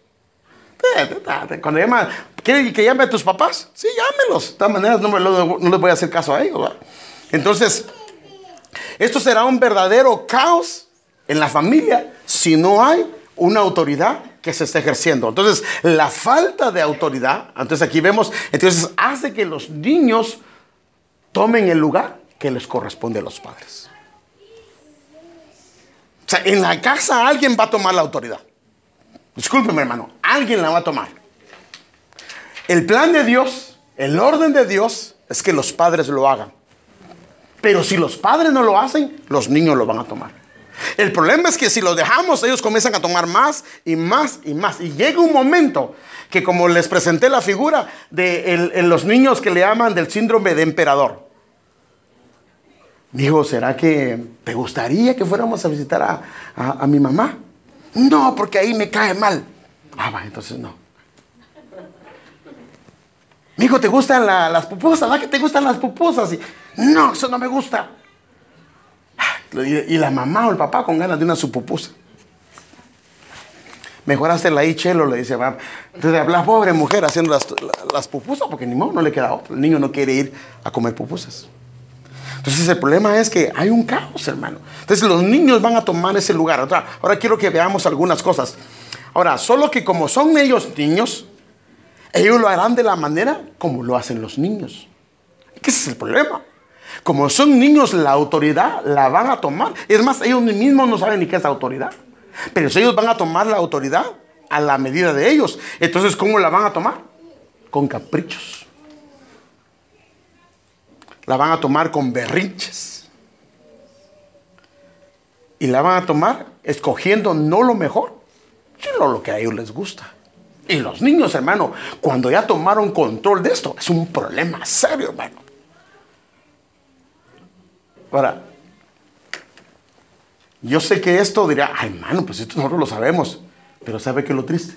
Cuando llama, ¿quiere que llame a tus papás? Sí, llámelos. De todas maneras, no, les voy a hacer caso a ellos. Entonces, esto será un verdadero caos en la familia si no hay una autoridad que se esté ejerciendo. Entonces, la falta de autoridad, entonces aquí vemos, entonces hace que los niños tomen el lugar que les corresponde a los padres. O sea, en la casa alguien va a tomar la autoridad. Discúlpeme, hermano, alguien la va a tomar. El plan de Dios, el orden de Dios es que los padres lo hagan. Pero si los padres no lo hacen, los niños lo van a tomar. El problema es que si lo dejamos, ellos comienzan a tomar más y más y más. Y llega un momento que como les presenté la figura de los niños que le llaman del síndrome de emperador. Dijo, ¿será que te gustaría que fuéramos a visitar a, a mi mamá? No, porque ahí me cae mal. Ah, va, entonces no. Mijo, ¿te gustan las pupusas? ¿Verdad que te gustan las pupusas? Y, no, eso no me gusta. Y, la mamá o el papá con ganas de una su pupusa. Mejor hacerla ahí, chelo, le dice. Va. Entonces, la pobre mujer haciendo las, las pupusas, porque ni modo, no le queda otro. El niño no quiere ir a comer pupusas. Entonces, el problema es que hay un caos, hermano. Entonces, los niños van a tomar ese lugar. Ahora, quiero que veamos algunas cosas. Ahora, solo que como son ellos niños, ellos lo harán de la manera como lo hacen los niños. ¿Qué es el problema? Como son niños, la autoridad la van a tomar. Es más, ellos mismos no saben ni qué es autoridad. Pero ellos van a tomar la autoridad a la medida de ellos. Entonces, ¿cómo la van a tomar? Con caprichos. La van a tomar con berrinches. Y la van a tomar escogiendo no lo mejor, sino lo que a ellos les gusta. Y los niños, hermano, cuando ya tomaron control de esto, es un problema serio, hermano. Ahora, yo sé que esto dirá, ay, hermano, pues esto nosotros lo sabemos. Pero ¿sabe qué es lo triste?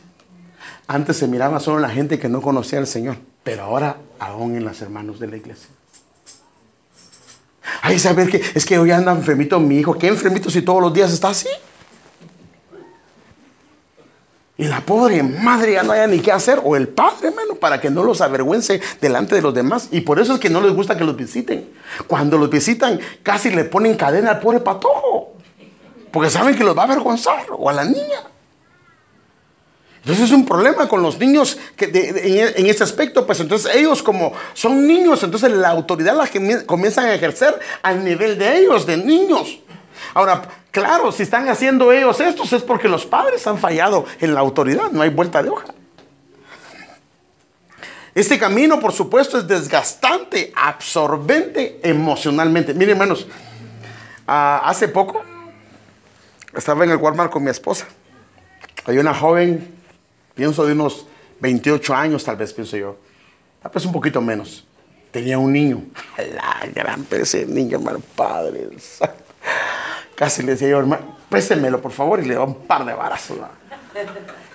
Antes se miraba solo en la gente que no conocía al Señor, pero ahora aún en los hermanos de la iglesia. Ay, saber que es que hoy anda enfermito mi hijo. ¿Qué enfermito si todos los días está así? Y la pobre madre ya no haya ni qué hacer, o el padre, hermano, para que no los avergüence delante de los demás. Y por eso es que no les gusta que los visiten. Cuando los visitan, casi le ponen cadena al pobre patojo. Porque saben que los va a avergonzar, o a la niña. Entonces es un problema con los niños que en, ese aspecto, pues entonces ellos como son niños, entonces la autoridad la comienzan a ejercer al nivel de ellos, de niños. Ahora, claro, si están haciendo ellos estos es porque los padres han fallado en la autoridad, no hay vuelta de hoja. Este camino, por supuesto, es desgastante, absorbente emocionalmente. Miren, hermanos, ah, hace poco estaba en el Walmart con mi esposa. Hay una joven, pienso de unos 28 años, tal vez, pienso yo. Tal vez un poquito menos. Tenía un niño. [LAUGHS] La gran ese niño, hermano, padre. [LAUGHS] Casi le decía yo, hermano, préstemelo por favor, y le daba un par de varazos.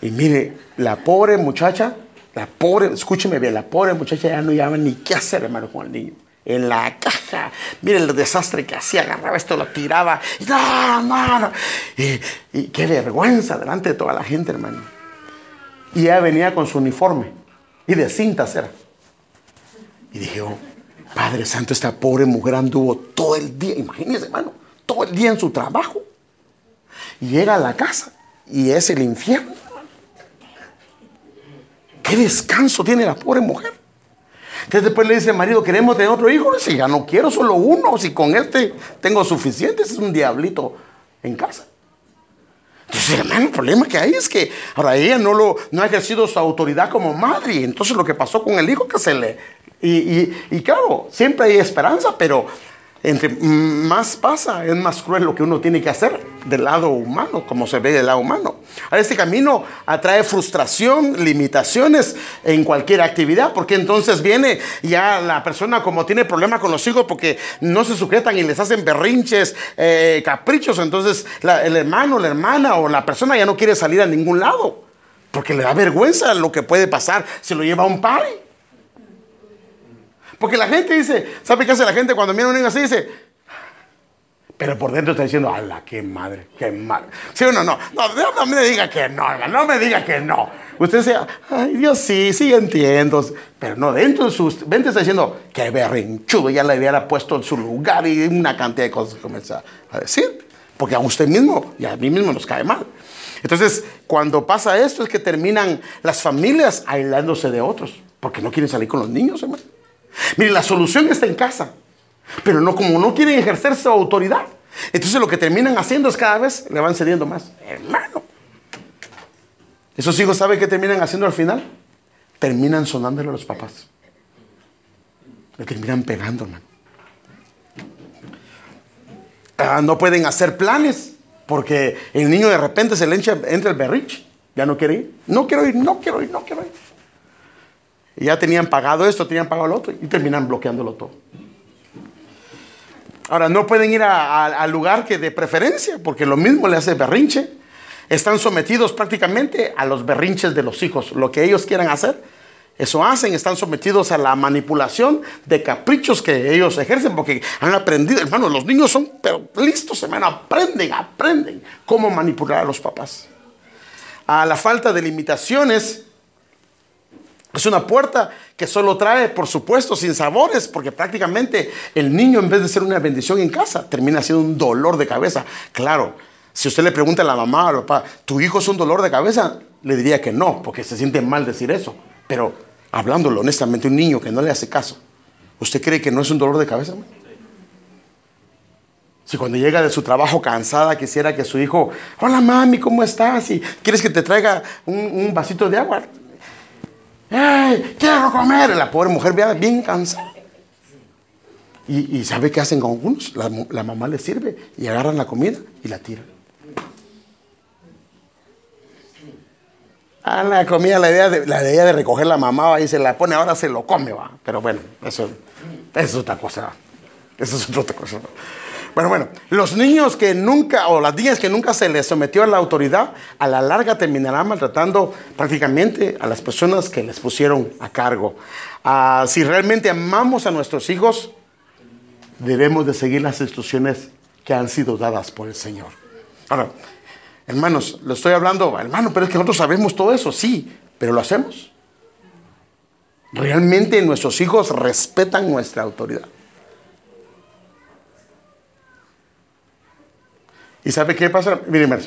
Y mire, la pobre muchacha, la pobre, escúcheme bien, la pobre muchacha ya no llevaba ni qué hacer, hermano, con el niño. En la caja, mire el desastre que hacía, agarraba esto, lo tiraba, no, no, Y, y qué vergüenza delante de toda la gente, hermano. Y ella venía con su uniforme, y de cintas era. Y dije, oh, Padre Santo, esta pobre mujer anduvo todo el día, imagínese, hermano todo el día en su trabajo. Y llega a la casa y es el infierno. ¿Qué descanso tiene la pobre mujer? Entonces después le dice al marido, queremos tener otro hijo. Dice, ya no quiero solo uno, si con este tengo suficiente, es un diablito en casa. Hermano, el problema que hay es que ahora ella no, lo, no ha ejercido su autoridad como madre. Y entonces lo que pasó con el hijo que se le... Y, y claro, siempre hay esperanza, pero entre más pasa, es más cruel lo que uno tiene que hacer del lado humano, como se ve del lado humano. Ahora, este camino atrae frustración, limitaciones en cualquier actividad, porque entonces viene ya la persona como tiene problemas con los hijos porque no se sujetan y les hacen berrinches, eh, caprichos, entonces el hermano, la hermana o la persona ya no quiere salir a ningún lado, porque le da vergüenza lo que puede pasar si lo lleva a un padre. Porque la gente dice, ¿sabe qué hace la gente cuando mira a un niño así? Dice, pero por dentro está diciendo, ¡ala, qué madre, qué madre! ¿Sí o no? No, no, no me diga que no, no me diga que no. Usted dice, ay, Dios, sí, sí entiendo. Pero no, dentro de sus mente está diciendo, qué berrinchudo, ya le hubiera puesto en su lugar y una cantidad de cosas que comienza a decir. Porque a usted mismo y a mí mismo nos cae mal. Entonces, cuando pasa esto es que terminan las familias aislándose de otros, porque no quieren salir con los niños, hermano. Mire, la solución está en casa. Pero no como no quieren ejercer su autoridad. Entonces lo que terminan haciendo es cada vez le van cediendo más. Hermano. Esos hijos, ¿saben qué terminan haciendo al final? Terminan sonándole a los papás. Le terminan pegando, hermano. Ah, no pueden hacer planes porque el niño de repente se le entra, entra el berriche. Ya no quiere ir. No quiero ir, no quiero ir, no quiero ir. Y ya tenían pagado esto, tenían pagado lo otro y terminan bloqueándolo todo. Ahora, no pueden ir al lugar que de preferencia, porque lo mismo le hace berrinche. Están sometidos prácticamente a los berrinches de los hijos. Lo que ellos quieran hacer, eso hacen. Están sometidos a la manipulación de caprichos que ellos ejercen, porque han aprendido, hermano, los niños son pero listos, hermano, aprenden, aprenden cómo manipular a los papás. A la falta de limitaciones es una puerta que solo trae, por supuesto, sin sabores, porque prácticamente el niño, en vez de ser una bendición en casa, termina siendo un dolor de cabeza. Claro, si usted le pregunta a la mamá o al papá, ¿tu hijo es un dolor de cabeza? Le diría que no, porque se siente mal decir eso. Pero hablándolo honestamente, un niño que no le hace caso, ¿usted cree que no es un dolor de cabeza? Si cuando llega de su trabajo cansada quisiera que su hijo, hola mami, ¿cómo estás? Y quieres que te traiga un vasito de agua, ¡Ey! ¡Quiero comer! La pobre mujer bien cansada. Y, ¿sabe qué hacen con algunos? La, mamá le sirve y agarran la comida y la tiran. Ah, la comida, la idea, de, la idea de recoger la mamá y se la pone, ahora se lo come, va. Pero bueno, eso es otra cosa. Eso es otra cosa. Bueno, bueno, los niños que nunca, o las niñas que nunca se les sometió a la autoridad, a la larga terminarán maltratando prácticamente a las personas que les pusieron a cargo. Ah, si realmente amamos a nuestros hijos, debemos de seguir las instrucciones que han sido dadas por el Señor. Ahora, hermanos, lo estoy hablando, hermano, pero es que nosotros sabemos todo eso, sí, pero lo hacemos. Realmente nuestros hijos respetan nuestra autoridad. ¿Y sabe qué pasa? Miren,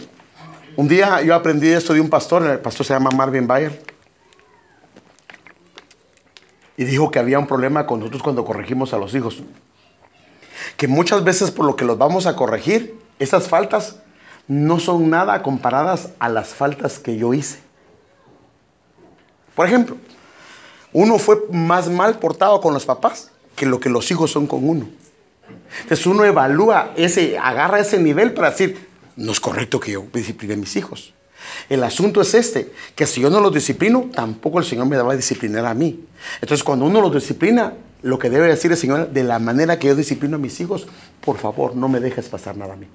un día yo aprendí esto de un pastor, el pastor se llama Marvin Bayer, y dijo que había un problema con nosotros cuando corregimos a los hijos. Que muchas veces por lo que los vamos a corregir, esas faltas no son nada comparadas a las faltas que yo hice. Por ejemplo, uno fue más mal portado con los papás que lo que los hijos son con uno. Entonces uno evalúa ese, agarra ese nivel para decir, no es correcto que yo discipline a mis hijos. El asunto es este, que si yo no los disciplino, tampoco el Señor me va a disciplinar a mí. Entonces cuando uno los disciplina, lo que debe decir el Señor, de la manera que yo disciplino a mis hijos, por favor, no me dejes pasar nada a mí.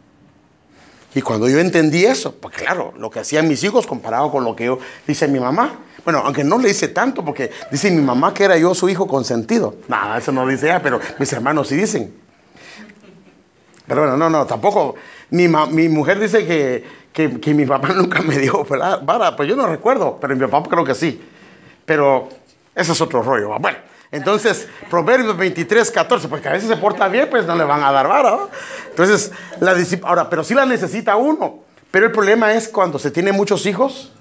Y cuando yo entendí eso, pues claro, lo que hacían mis hijos comparado con lo que yo dice mi mamá. Bueno, aunque no le dice tanto, porque dice mi mamá que era yo su hijo consentido. Nada, eso no dice ella, pero mis hermanos sí dicen. Pero bueno, no, no, tampoco. Mi, mi mujer dice que, que, mi papá [LAUGHS] nunca me dio vara, pues yo no recuerdo, pero mi papá creo que sí. Pero eso es otro rollo. Bueno, entonces, Proverbios 23, 14, porque a veces se porta bien, pues no le van a dar vara. Entonces, la ahora, pero sí la necesita uno. Pero el problema es cuando se tiene muchos hijos,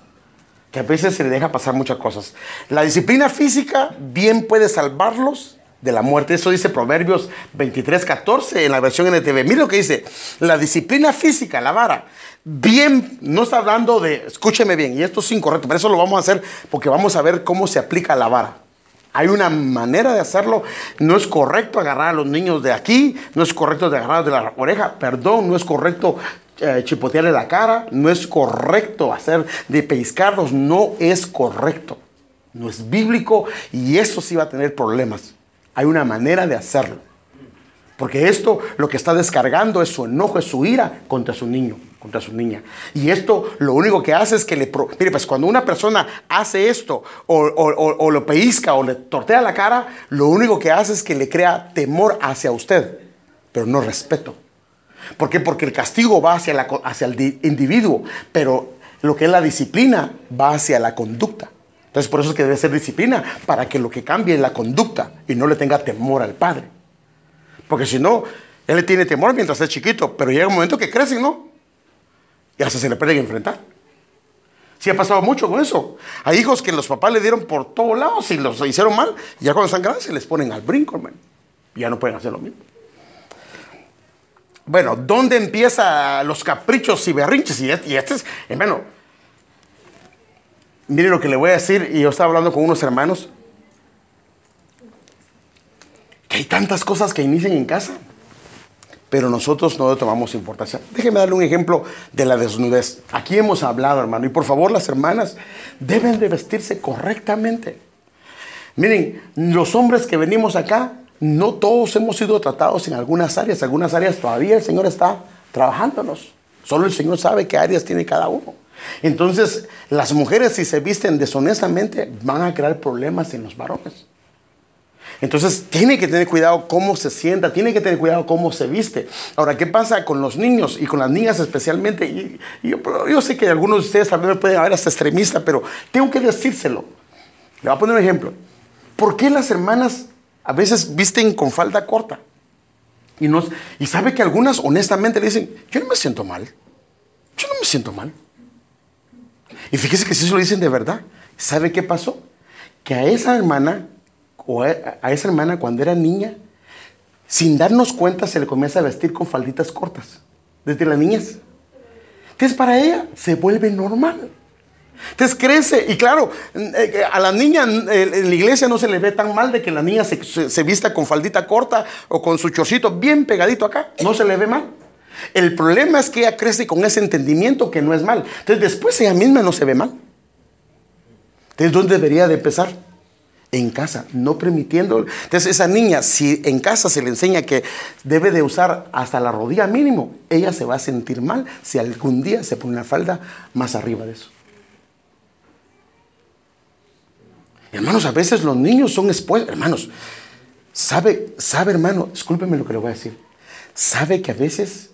que a veces se le deja pasar muchas cosas. La disciplina física bien puede salvarlos de la muerte. Eso dice Proverbios 23, 14 en la versión NTV. Mire lo que dice. La disciplina física, la vara, bien, no está hablando de, escúcheme bien, y esto es incorrecto, pero eso lo vamos a hacer porque vamos a ver cómo se aplica la vara. Hay una manera de hacerlo. No es correcto agarrar a los niños de aquí, no es correcto de agarrar de la oreja, perdón, no es correcto eh, la cara, no es correcto hacer de pescarlos, no es correcto. No es bíblico y eso sí va a tener problemas. Hay una manera de hacerlo. Porque esto lo que está descargando es su enojo, es su ira contra su niño, contra su niña. Y esto lo único que hace es que le... Mire, pues cuando una persona hace esto o, lo pellizca o le tortea la cara, lo único que hace es que le crea temor hacia usted, pero no respeto. ¿Por qué? Porque el castigo va hacia, la, hacia el individuo, pero lo que es la disciplina va hacia la conducta. Entonces por eso es que debe ser disciplina, para que lo que cambie es la conducta y no le tenga temor al padre. Porque si no, él le tiene temor mientras es chiquito, pero llega un momento que crecen, ¿no? Y hasta se le pueden enfrentar. Sí ha pasado mucho con eso. Hay hijos que los papás le dieron por todos lados y los hicieron mal, y ya cuando están grandes se les ponen al brinco, hermano. Ya no pueden hacer lo mismo. Bueno, ¿dónde empiezan los caprichos y berrinches? Y este, y este es, hermano, mire lo que le voy a decir, y yo estaba hablando con unos hermanos, que hay tantas cosas que inician en casa, pero nosotros no le tomamos importancia. Déjeme darle un ejemplo de la desnudez. Aquí hemos hablado, hermano, y por favor las hermanas deben de vestirse correctamente. Miren, los hombres que venimos acá, no todos hemos sido tratados en algunas áreas. Algunas áreas todavía el Señor está trabajándonos. Solo el Señor sabe qué áreas tiene cada uno. Entonces, las mujeres si se visten deshonestamente van a crear problemas en los varones. Entonces, tiene que tener cuidado cómo se sienta, tiene que tener cuidado cómo se viste. Ahora, ¿qué pasa con los niños y con las niñas especialmente? Yo, sé que algunos de ustedes también me pueden ver hasta extremista, pero tengo que decírselo. Le voy a poner un ejemplo. ¿Por qué las hermanas a veces visten con falda corta? Y, y sabe que algunas honestamente le dicen, yo no me siento mal. Yo no me siento mal. Y fíjese que si eso lo dicen de verdad, ¿sabe qué pasó? Que a esa hermana o a esa hermana cuando era niña, sin darnos cuenta se le comienza a vestir con falditas cortas, desde la niñez. Entonces para ella se vuelve normal. Entonces crece y claro, eh, a la niña en la iglesia no se le ve tan mal de que la niña se, vista con faldita corta o con su chorcito bien pegadito acá, no se le ve mal. El problema es que ella crece con ese entendimiento que no es mal. Entonces después ella misma no se ve mal. Entonces ¿dónde debería de empezar? en casa, no permitiendo. Entonces esa niña, si en casa se le enseña que debe de usar hasta la rodilla mínimo, ella se va a sentir mal si algún día se pone una falda más arriba de eso. Hermanos, a veces los niños son expuestos. Hermanos, sabe, sabe hermano, discúlpeme lo que le voy a decir. Sabe que a veces...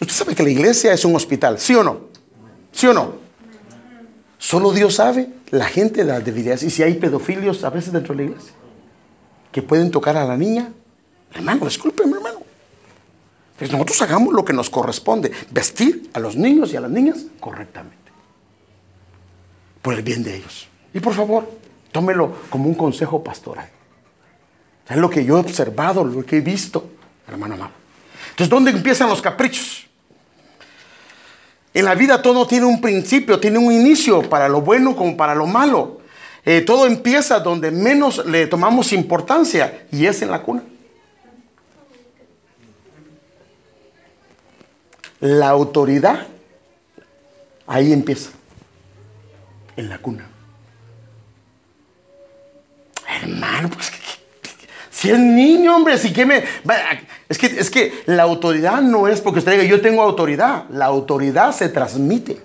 Usted sabe que la iglesia es un hospital, ¿sí o no? ¿Sí o no? Solo Dios sabe la gente de las debilidades. Y si hay pedofilios a veces dentro de la iglesia que pueden tocar a la niña, hermano, discúlpeme, hermano. Pues nosotros hagamos lo que nos corresponde, vestir a los niños y a las niñas correctamente, por el bien de ellos. Y por favor, tómelo como un consejo pastoral. Es lo que yo he observado, lo que he visto, hermano amado. Entonces, ¿dónde empiezan los caprichos? En la vida todo tiene un principio, tiene un inicio, para lo bueno como para lo malo. Eh, todo empieza donde menos le tomamos importancia y es en la cuna. La autoridad ahí empieza, en la cuna. Hermano, pues si es niño, hombre, que me... Es que, es que la autoridad no es porque usted diga yo tengo autoridad. La autoridad se transmite.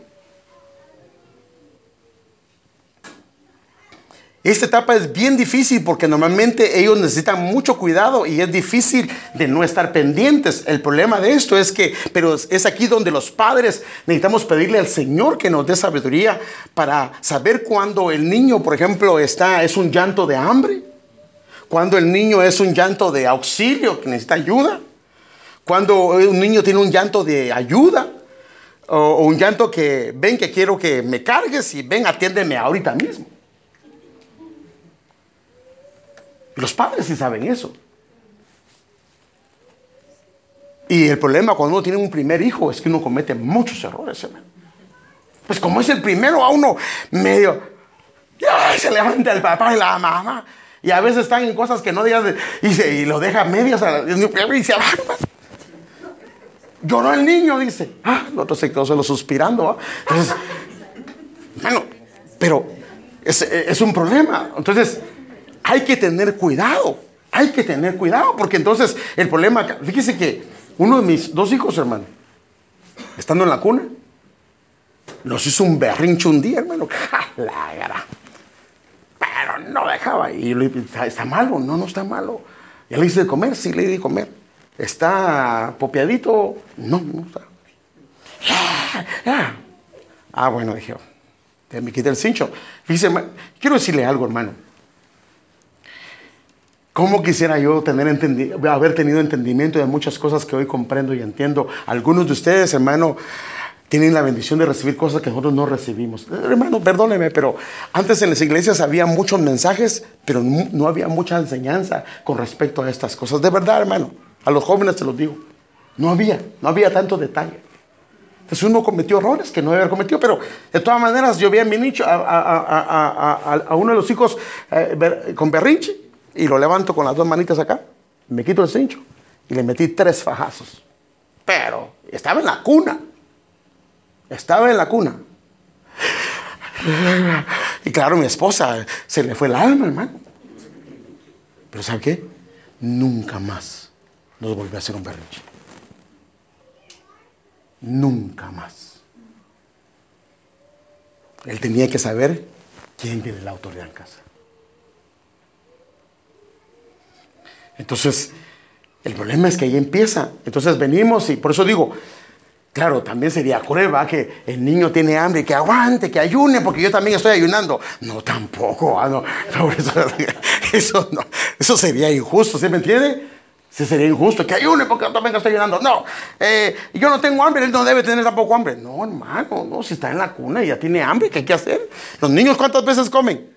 Esta etapa es bien difícil porque normalmente ellos necesitan mucho cuidado y es difícil de no estar pendientes. El problema de esto es que, pero es aquí donde los padres necesitamos pedirle al Señor que nos dé sabiduría para saber cuando el niño, por ejemplo, está, es un llanto de hambre cuando el niño es un llanto de auxilio, que necesita ayuda. Cuando un niño tiene un llanto de ayuda. O, un llanto que ven que quiero que me cargues y ven, atiéndeme ahorita mismo. Los padres sí saben eso. Y el problema cuando uno tiene un primer hijo es que uno comete muchos errores, Pues como es el primero, a uno medio, se levanta el papá y la mamá. Y a veces están en cosas que no digas y, se, lo deja medias y se Lloró el niño, dice. Ah, el otro se quedó solo suspirando. Entonces, bueno, pero es, un problema. Entonces, hay que tener cuidado. Hay que tener cuidado, porque entonces el problema, fíjese que uno de mis dos hijos, hermano, estando en la cuna, nos hizo un berrincho un día, hermano. [LAUGHS] Pero no dejaba. Y ¿está malo? No, no está malo. Y le hice de comer, sí, le di de comer. ¿Está popeadito? No, no está. Ah, bueno, dije, me quité el cincho. Fíjese, quiero decirle algo, hermano. ¿Cómo quisiera yo tener haber tenido entendimiento de muchas cosas que hoy comprendo y entiendo? Algunos de ustedes, hermano, tienen la bendición de recibir cosas que nosotros no recibimos. Hermano, perdóneme, pero antes en las iglesias había muchos mensajes, pero no, había mucha enseñanza con respecto a estas cosas. De verdad, hermano, a los jóvenes te los digo. No había, no había tanto detalle. Entonces uno cometió errores que no haber cometido, pero de todas maneras yo vi a mi nicho, a, uno de los hijos eh, con berrinche y lo levanto con las dos manitas acá, me quito el cincho y le metí tres fajazos. Pero estaba en la cuna, estaba en la cuna. Y claro, mi esposa se le fue el alma, hermano. Pero ¿sabe qué? Nunca más nos volvió a hacer un berrinche. Nunca más. Él tenía que saber quién tiene la autoridad en casa. Entonces, el problema es que ahí empieza. Entonces venimos y por eso digo, Claro, también sería prueba que el niño tiene hambre, que aguante, que ayune, porque yo también estoy ayunando. No, tampoco. Ah, [LAUGHS] eso, eso, sería injusto, ¿se me entiende? Sí sería injusto, que ayune porque yo también estoy ayunando. No, eh, yo no tengo hambre, él no debe tener tampoco hambre. No, hermano, no, si está en la cuna y ya tiene hambre, ¿qué hay que hacer? Los niños, ¿cuántas veces comen?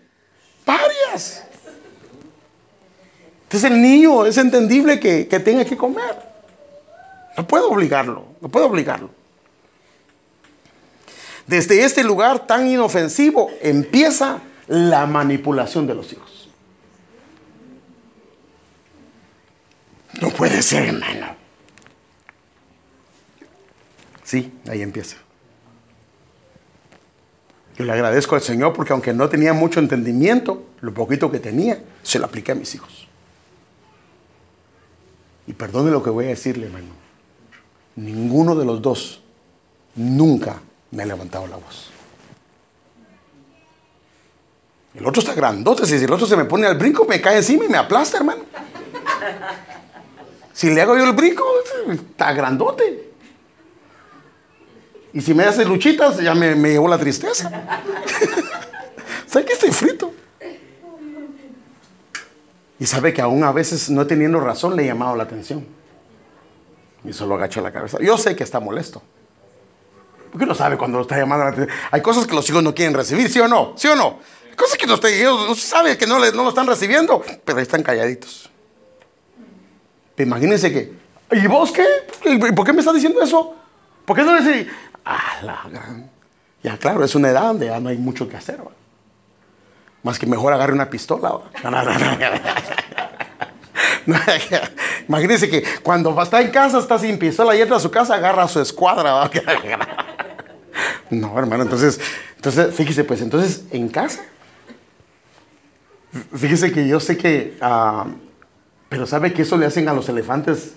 Varias. Entonces el niño es entendible que, que tenga que comer. No puedo obligarlo, no puedo obligarlo. Desde este lugar tan inofensivo empieza la manipulación de los hijos. No puede ser, hermano. Sí, ahí empieza. Yo le agradezco al Señor porque aunque no tenía mucho entendimiento, lo poquito que tenía, se lo apliqué a mis hijos. Y perdone lo que voy a decirle, hermano ninguno de los dos nunca me ha levantado la voz. El otro está grandote, si el otro se me pone al brinco, me cae encima y me aplasta, hermano. Si le hago yo el brinco, está grandote. Y si me hace luchitas, ya me, me llevó la tristeza. [LAUGHS] ¿Sabe que estoy frito? Y sabe que aún a veces, no teniendo razón, le he llamado la atención. Y solo agachó la cabeza. Yo sé que está molesto. Porque uno sabe cuando lo está llamando la atención. Hay cosas que los hijos no quieren recibir, ¿sí o no? ¿Sí o no? Hay cosas que los hijos sabe que no, no lo están recibiendo, pero ahí están calladitos. Imagínense que, ¿y vos qué? ¿Y por qué me estás diciendo eso? ¿Por qué no decís? Ah, la gran. Ya, claro, es una edad donde ya no hay mucho que hacer. Más que mejor agarre una pistola. [LAUGHS] [LAUGHS] Imagínense que cuando está en casa, está sin pistola y entra a su casa, agarra a su escuadra. [LAUGHS] No, hermano, entonces, entonces, fíjese, pues, entonces, en casa, fíjese que yo sé que, ah, pero sabe que eso le hacen a los elefantes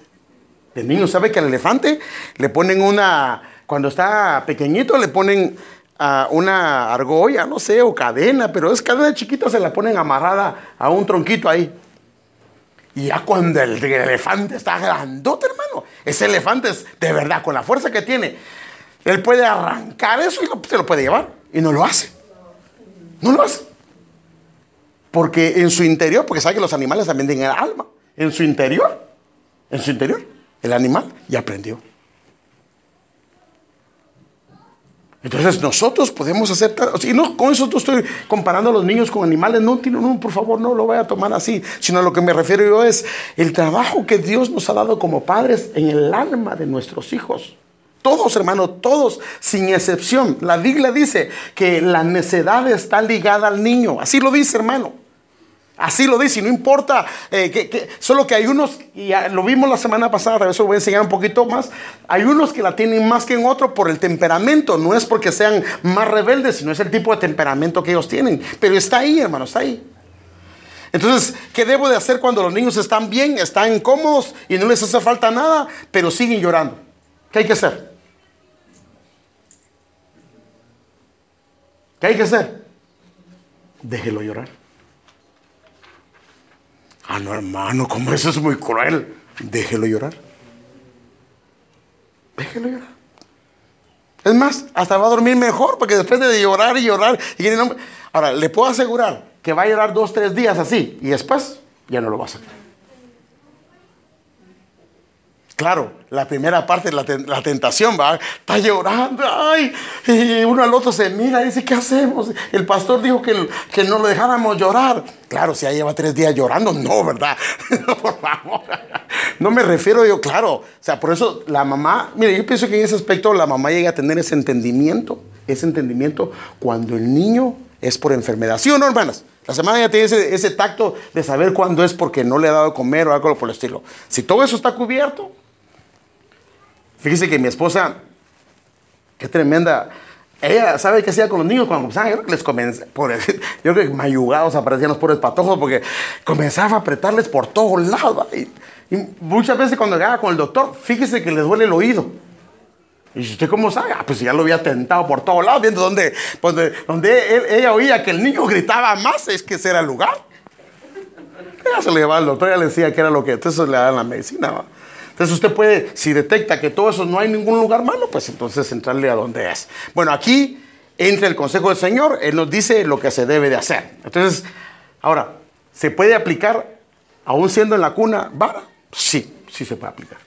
de niños. ¿Sabe que al elefante le ponen una, cuando está pequeñito, le ponen ah, una argolla, no sé, o cadena, pero es cadena chiquita, se la ponen amarrada a un tronquito ahí. Y ya cuando el, elefante está grandote, hermano, ese elefante es de verdad, con la fuerza que tiene, él puede arrancar eso y se lo puede llevar. Y no lo hace. No lo hace. Porque en su interior, porque sabe que los animales también tienen alma, en su interior, en su interior, el animal ya aprendió. Entonces nosotros podemos hacer, y no con eso estoy comparando a los niños con animales, no, no, por favor no lo vaya a tomar así, sino a lo que me refiero yo es el trabajo que Dios nos ha dado como padres en el alma de nuestros hijos. Todos, hermanos, todos, sin excepción. La Biblia dice que la necedad está ligada al niño. Así lo dice, hermano. Así lo dice, no importa, eh, que, solo que hay unos, y lo vimos la semana pasada, eso voy a enseñar un poquito más, hay unos que la tienen más que en otro por el temperamento, no es porque sean más rebeldes, sino es el tipo de temperamento que ellos tienen, pero está ahí, hermano, está ahí. Entonces, ¿qué debo de hacer cuando los niños están bien, están cómodos y no les hace falta nada, pero siguen llorando? ¿Qué hay que hacer? ¿Qué hay que hacer? Déjelo llorar. Ah, no, hermano, como eso es muy cruel. Déjelo llorar. Déjelo llorar. Es más, hasta va a dormir mejor, porque después de llorar y llorar, y ahora le puedo asegurar que va a llorar dos, tres días así, y después ya no lo va a hacer. Claro, la primera parte, la, la tentación, va, está llorando, ay, y uno al otro se mira y dice, ¿qué hacemos? El pastor dijo que, que no lo dejáramos llorar. Claro, si ya lleva tres días llorando, no, ¿verdad? [LAUGHS] por favor. no me refiero yo, claro. O sea, por eso la mamá, mire, yo pienso que en ese aspecto la mamá llega a tener ese entendimiento, ese entendimiento cuando el niño es por enfermedad. ¿Sí o no, hermanas? La semana ya tiene ese, ese tacto de saber cuándo es porque no le ha dado comer o algo por el estilo. Si todo eso está cubierto, fíjese que mi esposa, qué tremenda ella sabe qué hacía con los niños cuando comenzaban. Yo creo que les comencé, por, [LAUGHS] yo creo que mayugados aparecían los pobres patojos porque comenzaba a apretarles por todos lados. Y, muchas veces cuando llegaba con el doctor, fíjese que le duele el oído. ¿Y usted cómo sabe? Ah, pues ya lo había tentado por todos lados, viendo donde, pues donde ella oía que el niño gritaba más, es que ese era el lugar. Ella se le llevaba al doctor, ella le decía que era lo que, entonces le daban la medicina. Entonces usted puede, si detecta que todo eso no hay ningún lugar malo, pues entonces entrarle a donde es. Bueno, aquí entra el consejo del Señor, Él nos dice lo que se debe de hacer. Entonces, ahora, ¿se puede aplicar aún siendo en la cuna vara? Sí, sí se puede aplicar.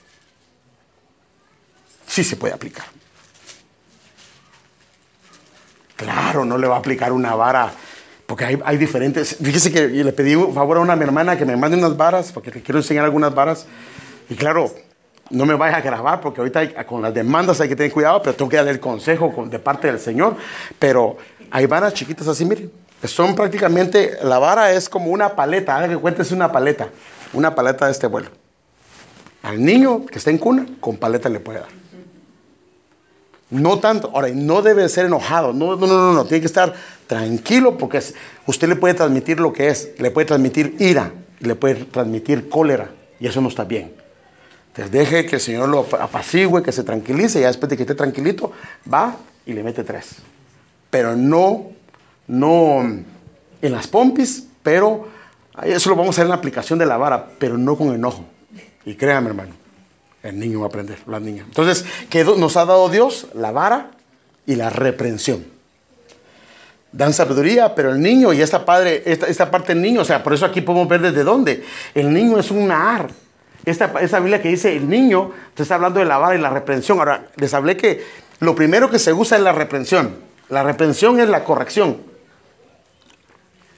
Sí se puede aplicar. Claro, no le va a aplicar una vara, porque hay, hay diferentes. Fíjese que le pedí un favor a una mi hermana que me mande unas varas, porque le quiero enseñar algunas varas. Y claro, no me vayas a grabar porque ahorita con las demandas hay que tener cuidado, pero tengo que darle el consejo de parte del Señor. Pero hay varas chiquitas así, miren. Son prácticamente, la vara es como una paleta, haga que cuentes una paleta, una paleta de este vuelo. Al niño que está en cuna, con paleta le puede dar. No tanto, ahora, no debe ser enojado, no, no, no, no, tiene que estar tranquilo porque usted le puede transmitir lo que es, le puede transmitir ira, le puede transmitir cólera y eso no está bien. Entonces deje que el Señor lo apacigüe, que se tranquilice, y ya después de que esté tranquilito, va y le mete tres. Pero no, no en las pompis, pero eso lo vamos a hacer en la aplicación de la vara, pero no con enojo. Y créame, hermano, el niño va a aprender, la niña. Entonces, ¿qué nos ha dado Dios? La vara y la reprensión. Dan sabiduría, pero el niño y esta, padre, esta, esta parte del niño, o sea, por eso aquí podemos ver desde dónde. El niño es un ar esta, esa Biblia que dice el niño, te está hablando de la vara y la reprensión. Ahora, les hablé que lo primero que se usa es la reprensión. La reprensión es la corrección.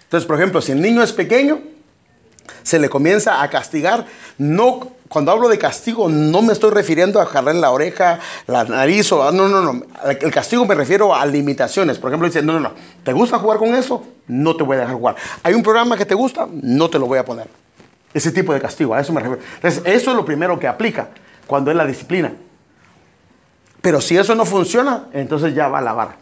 Entonces, por ejemplo, si el niño es pequeño, se le comienza a castigar. No, cuando hablo de castigo, no me estoy refiriendo a jalar la oreja, la nariz o no, no, no. El castigo me refiero a limitaciones. Por ejemplo, dice, no, no, no. ¿Te gusta jugar con eso? No te voy a dejar jugar. ¿Hay un programa que te gusta? No te lo voy a poner. Ese tipo de castigo, a eso me refiero. Entonces, eso es lo primero que aplica cuando es la disciplina. Pero si eso no funciona, entonces ya va a la vara.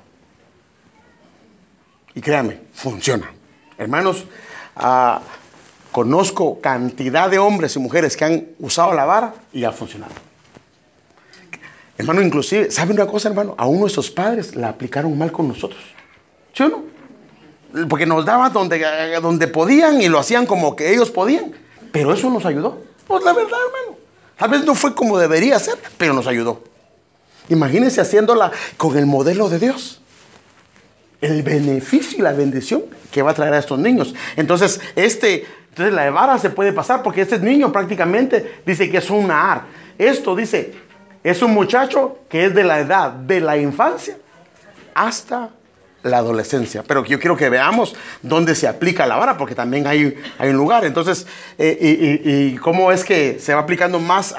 Y créanme, funciona. Hermanos, ah, conozco cantidad de hombres y mujeres que han usado la vara y ha funcionado. Hermano, inclusive, ¿sabe una cosa, hermano? A uno de esos padres la aplicaron mal con nosotros. ¿Sí o no? Porque nos daban donde, donde podían y lo hacían como que ellos podían. Pero eso nos ayudó. Pues la verdad, hermano. Tal vez no fue como debería ser, pero nos ayudó. Imagínense haciéndola con el modelo de Dios. El beneficio y la bendición que va a traer a estos niños. Entonces, este, entonces la vara se puede pasar porque este niño prácticamente dice que es un ar. Esto dice, es un muchacho que es de la edad de la infancia hasta la adolescencia. Pero yo quiero que veamos dónde se aplica la vara, porque también hay, hay un lugar. Entonces, eh, y, cómo es que se va aplicando más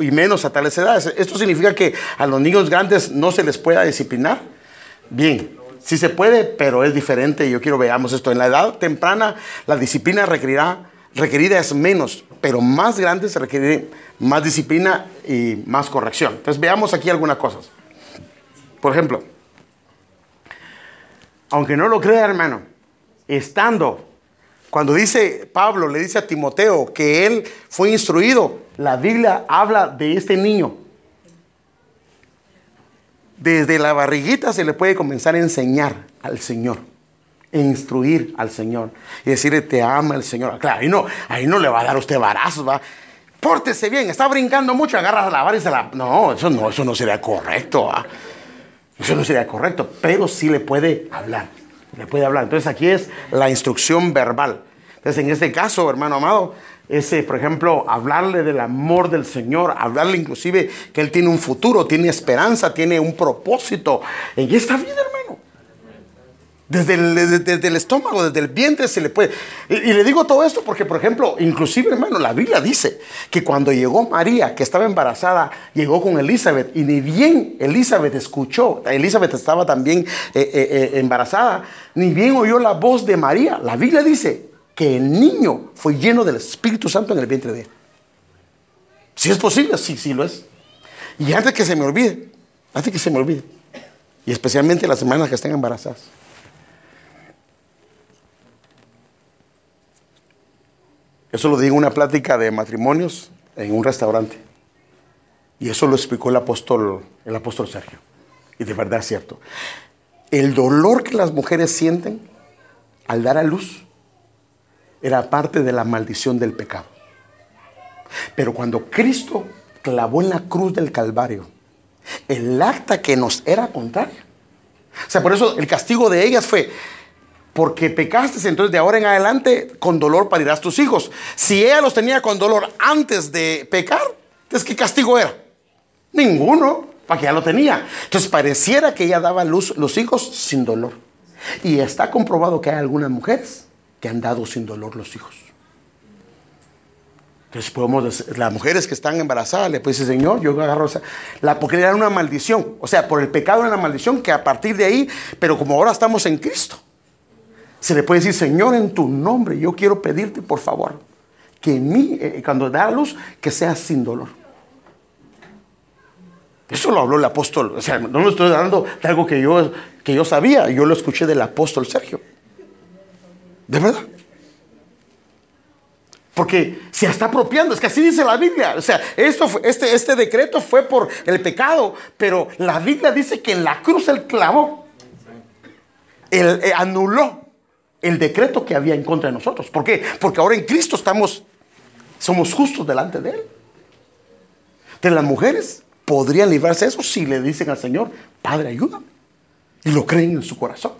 y menos a tales edades. ¿Esto significa que a los niños grandes no se les pueda disciplinar? Bien, sí se puede, pero es diferente. Yo quiero veamos esto. En la edad temprana, la disciplina requerirá, requerida es menos, pero más grande se requiere más disciplina y más corrección. Entonces, veamos aquí algunas cosas. Por ejemplo, aunque no lo crea, hermano, estando, cuando dice Pablo, le dice a Timoteo que él fue instruido, la Biblia habla de este niño. Desde la barriguita se le puede comenzar a enseñar al Señor, e instruir al Señor y decirle, te ama el Señor. Claro, ahí no, ahí no le va a dar usted barazos, va. Pórtese bien, está brincando mucho, agarra la vara y se la. No, eso no, eso no sería correcto. Eso no sería correcto, pero sí le puede hablar. Le puede hablar. Entonces aquí es la instrucción verbal. Entonces en este caso, hermano amado, ese, por ejemplo, hablarle del amor del Señor, hablarle inclusive que Él tiene un futuro, tiene esperanza, tiene un propósito en esta vida, hermano. Desde el, estómago, desde el vientre se le puede. Y, le digo todo esto porque, por ejemplo, inclusive, hermano, la Biblia dice que cuando llegó María, que estaba embarazada, llegó con Elizabeth y ni bien Elizabeth escuchó, Elizabeth estaba también eh, eh, eh, embarazada, ni bien oyó la voz de María. La Biblia dice que el niño fue lleno del Espíritu Santo en el vientre de él. Si es posible, sí, sí lo es. Y antes que se me olvide, antes que se me olvide, y especialmente las semanas que estén embarazadas. Eso lo digo en una plática de matrimonios en un restaurante. Y eso lo explicó el apóstol, el apóstol Sergio. Y de verdad es cierto. El dolor que las mujeres sienten al dar a luz era parte de la maldición del pecado. Pero cuando Cristo clavó en la cruz del Calvario el acta que nos era contraria. O sea, por eso el castigo de ellas fue, porque pecaste, entonces de ahora en adelante con dolor parirás tus hijos. Si ella los tenía con dolor antes de pecar, entonces ¿qué castigo era? Ninguno, para que ya lo tenía. Entonces pareciera que ella daba luz los hijos sin dolor. Y está comprobado que hay algunas mujeres que han dado sin dolor los hijos. Entonces podemos decir, las mujeres que están embarazadas le decir, Señor, yo agarro esa, la, porque era una maldición. O sea, por el pecado era una maldición que a partir de ahí, pero como ahora estamos en Cristo, se le puede decir, Señor, en tu nombre, yo quiero pedirte, por favor, que en mí, eh, cuando da luz, que sea sin dolor. Eso lo habló el apóstol. O sea, no lo estoy dando de algo que yo, que yo sabía. Yo lo escuché del apóstol Sergio. De verdad. Porque se está apropiando, es que así dice la Biblia. O sea, esto, este, este decreto fue por el pecado, pero la Biblia dice que en la cruz él clavó, él eh, anuló el decreto que había en contra de nosotros. ¿Por qué? Porque ahora en Cristo estamos, somos justos delante de Él. De las mujeres podrían librarse de eso si le dicen al Señor, Padre, ayúdame. Y lo creen en su corazón.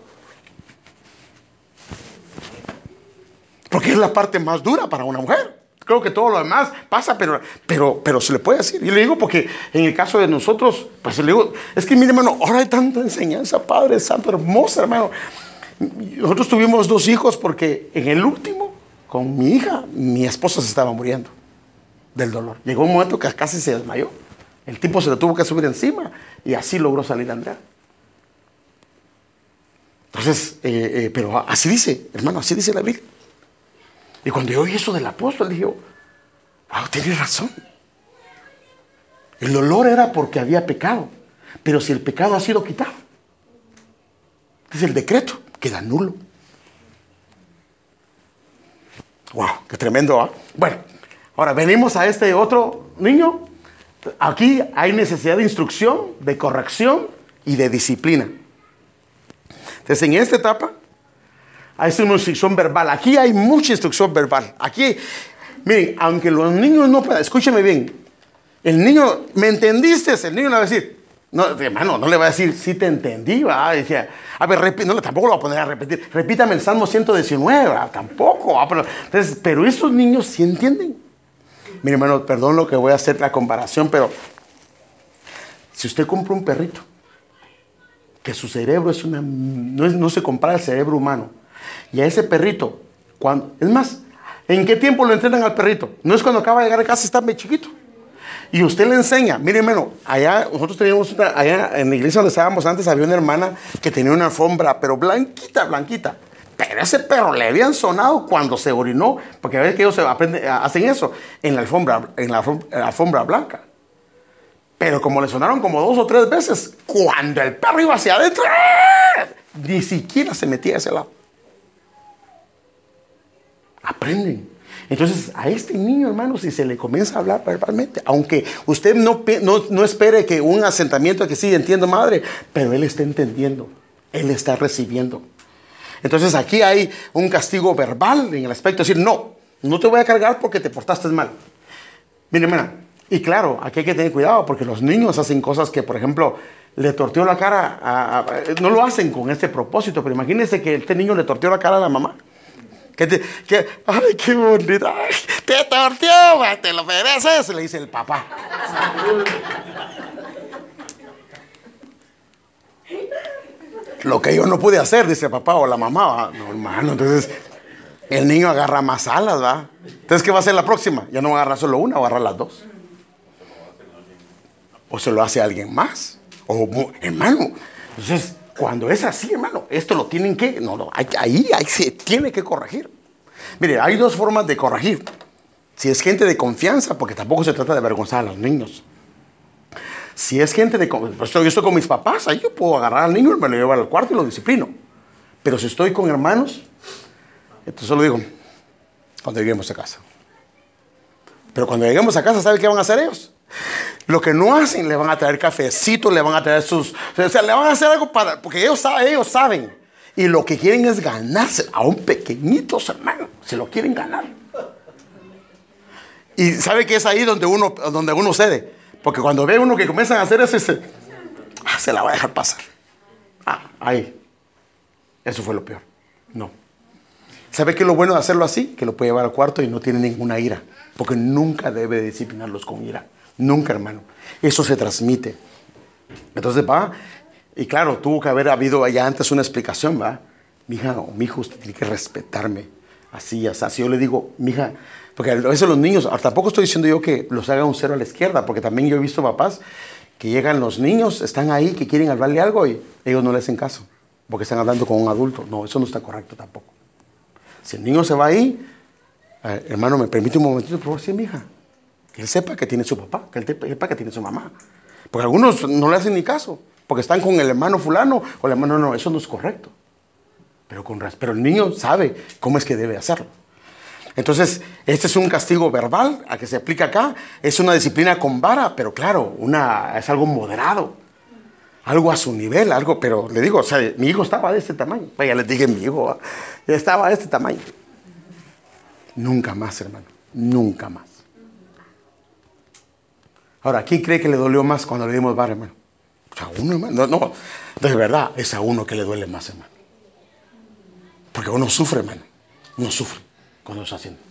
Porque es la parte más dura para una mujer. Creo que todo lo demás pasa, pero, pero, pero se le puede decir. Y le digo porque en el caso de nosotros, pues le digo, es que mire hermano, ahora hay tanta enseñanza, Padre Santo, hermosa hermano. Nosotros tuvimos dos hijos porque en el último, con mi hija, mi esposa se estaba muriendo del dolor. Llegó un momento que casi se desmayó. El tipo se le tuvo que subir encima y así logró salir Andrea. Entonces, eh, eh, pero así dice, hermano, así dice la Biblia. Y cuando yo oí eso del apóstol, dije, wow, tiene razón. El dolor era porque había pecado, pero si el pecado ha sido quitado, es el decreto queda nulo. Wow, qué tremendo. ¿ah? Bueno, ahora venimos a este otro niño. Aquí hay necesidad de instrucción, de corrección y de disciplina. Entonces, en esta etapa hay una instrucción verbal. Aquí hay mucha instrucción verbal. Aquí, miren, aunque los niños no puedan, escúcheme bien. El niño, ¿me entendiste? El niño le va a decir, no, hermano, no le va a decir, sí te entendí, va. Decía, a ver, no, tampoco lo va a poner a repetir. Repítame el Salmo 119, tampoco. Pero, entonces, pero estos niños sí entienden. Mire, hermano, perdón lo que voy a hacer la comparación, pero si usted compra un perrito, que su cerebro es una, no, no se compara al cerebro humano, y a ese perrito, cuando, es más, ¿en qué tiempo lo entrenan al perrito? No es cuando acaba de llegar a casa está muy chiquito. Y usted le enseña, mire hermano, allá nosotros teníamos una, allá en la iglesia donde estábamos antes había una hermana que tenía una alfombra, pero blanquita, blanquita. Pero ese perro le habían sonado cuando se orinó, porque a veces que ellos se hacen eso en la alfombra, en la alfombra, blanca. Pero como le sonaron como dos o tres veces, cuando el perro iba hacia adentro, ni siquiera se metía a ese lado. Aprenden. Entonces, a este niño, hermano, si se le comienza a hablar verbalmente, aunque usted no, no, espere que un asentamiento que sí entiendo, madre, pero él está entendiendo, él está recibiendo. Entonces, aquí hay un castigo verbal en el aspecto de decir, no, no te voy a cargar porque te portaste mal. Mire, hermana, y claro, aquí hay que tener cuidado porque los niños hacen cosas que, por ejemplo, le torteó la cara, no lo hacen con este propósito, pero imagínense que este niño le torteó la cara a la mamá. Que te, que, ay, qué bonita. te tortió, te lo mereces, le dice el papá. lo que yo no pude hacer, dice papá o la mamá. ¿va? No, hermano, entonces el niño agarra más alas, ¿va? Entonces, ¿qué va a hacer la próxima? Ya no va a agarrar solo una, va a agarrar las dos. O se lo hace alguien más. O, hermano, entonces, cuando es así, hermano, esto lo tienen que, no, no, ahí, ahí se tiene que corregir. Mire, hay dos formas de corregir. Si es gente de confianza, porque tampoco se trata de avergonzar a los niños. Si es gente de pues yo estoy con mis papás, ahí yo puedo agarrar al niño, me lo llevo al cuarto y lo disciplino. Pero si estoy con hermanos, entonces solo digo, cuando lleguemos a casa. Pero cuando lleguemos a casa, ¿sabe qué van a hacer ellos? Lo que no hacen, le van a traer cafecito, le van a traer sus... O sea, le van a hacer algo para... Porque ellos, ellos saben. Y lo que quieren es ganarse a un pequeñito hermano. Se lo quieren ganar. Y sabe que es ahí donde uno, donde uno cede. Porque cuando ve uno que comienzan a hacer eso, se, ah, se la va a dejar pasar. Ah, ahí. Eso fue lo peor. No. ¿Sabe qué es lo bueno de hacerlo así? Que lo puede llevar al cuarto y no tiene ninguna ira. Porque nunca debe disciplinarlos con ira. Nunca, hermano. Eso se transmite. Entonces va, y claro, tuvo que haber habido allá antes una explicación, va. Mija o mi hijo, usted tiene que respetarme. Así, así. Así yo le digo, mija, porque a veces los niños, tampoco estoy diciendo yo que los haga un cero a la izquierda, porque también yo he visto papás que llegan los niños, están ahí, que quieren hablarle algo y ellos no le hacen caso, porque están hablando con un adulto. No, eso no está correcto tampoco. Si el niño se va ahí, eh, hermano, me permite un momentito, por favor, sí, mi hija. Que él sepa que tiene su papá, que él sepa que tiene su mamá. Porque algunos no le hacen ni caso, porque están con el hermano fulano o el hermano, no, eso no es correcto. Pero, con, pero el niño sabe cómo es que debe hacerlo. Entonces, este es un castigo verbal a que se aplica acá. Es una disciplina con vara, pero claro, una, es algo moderado. Algo a su nivel, algo, pero le digo, o sea, mi hijo estaba de este tamaño. Ya les dije, mi hijo estaba de este tamaño. Nunca más, hermano. Nunca más. Ahora, ¿quién cree que le dolió más cuando le dimos vara, hermano? Pues a uno, hermano. No, no, de verdad, es a uno que le duele más, hermano. Porque uno sufre, hermano. Uno sufre cuando está haciendo.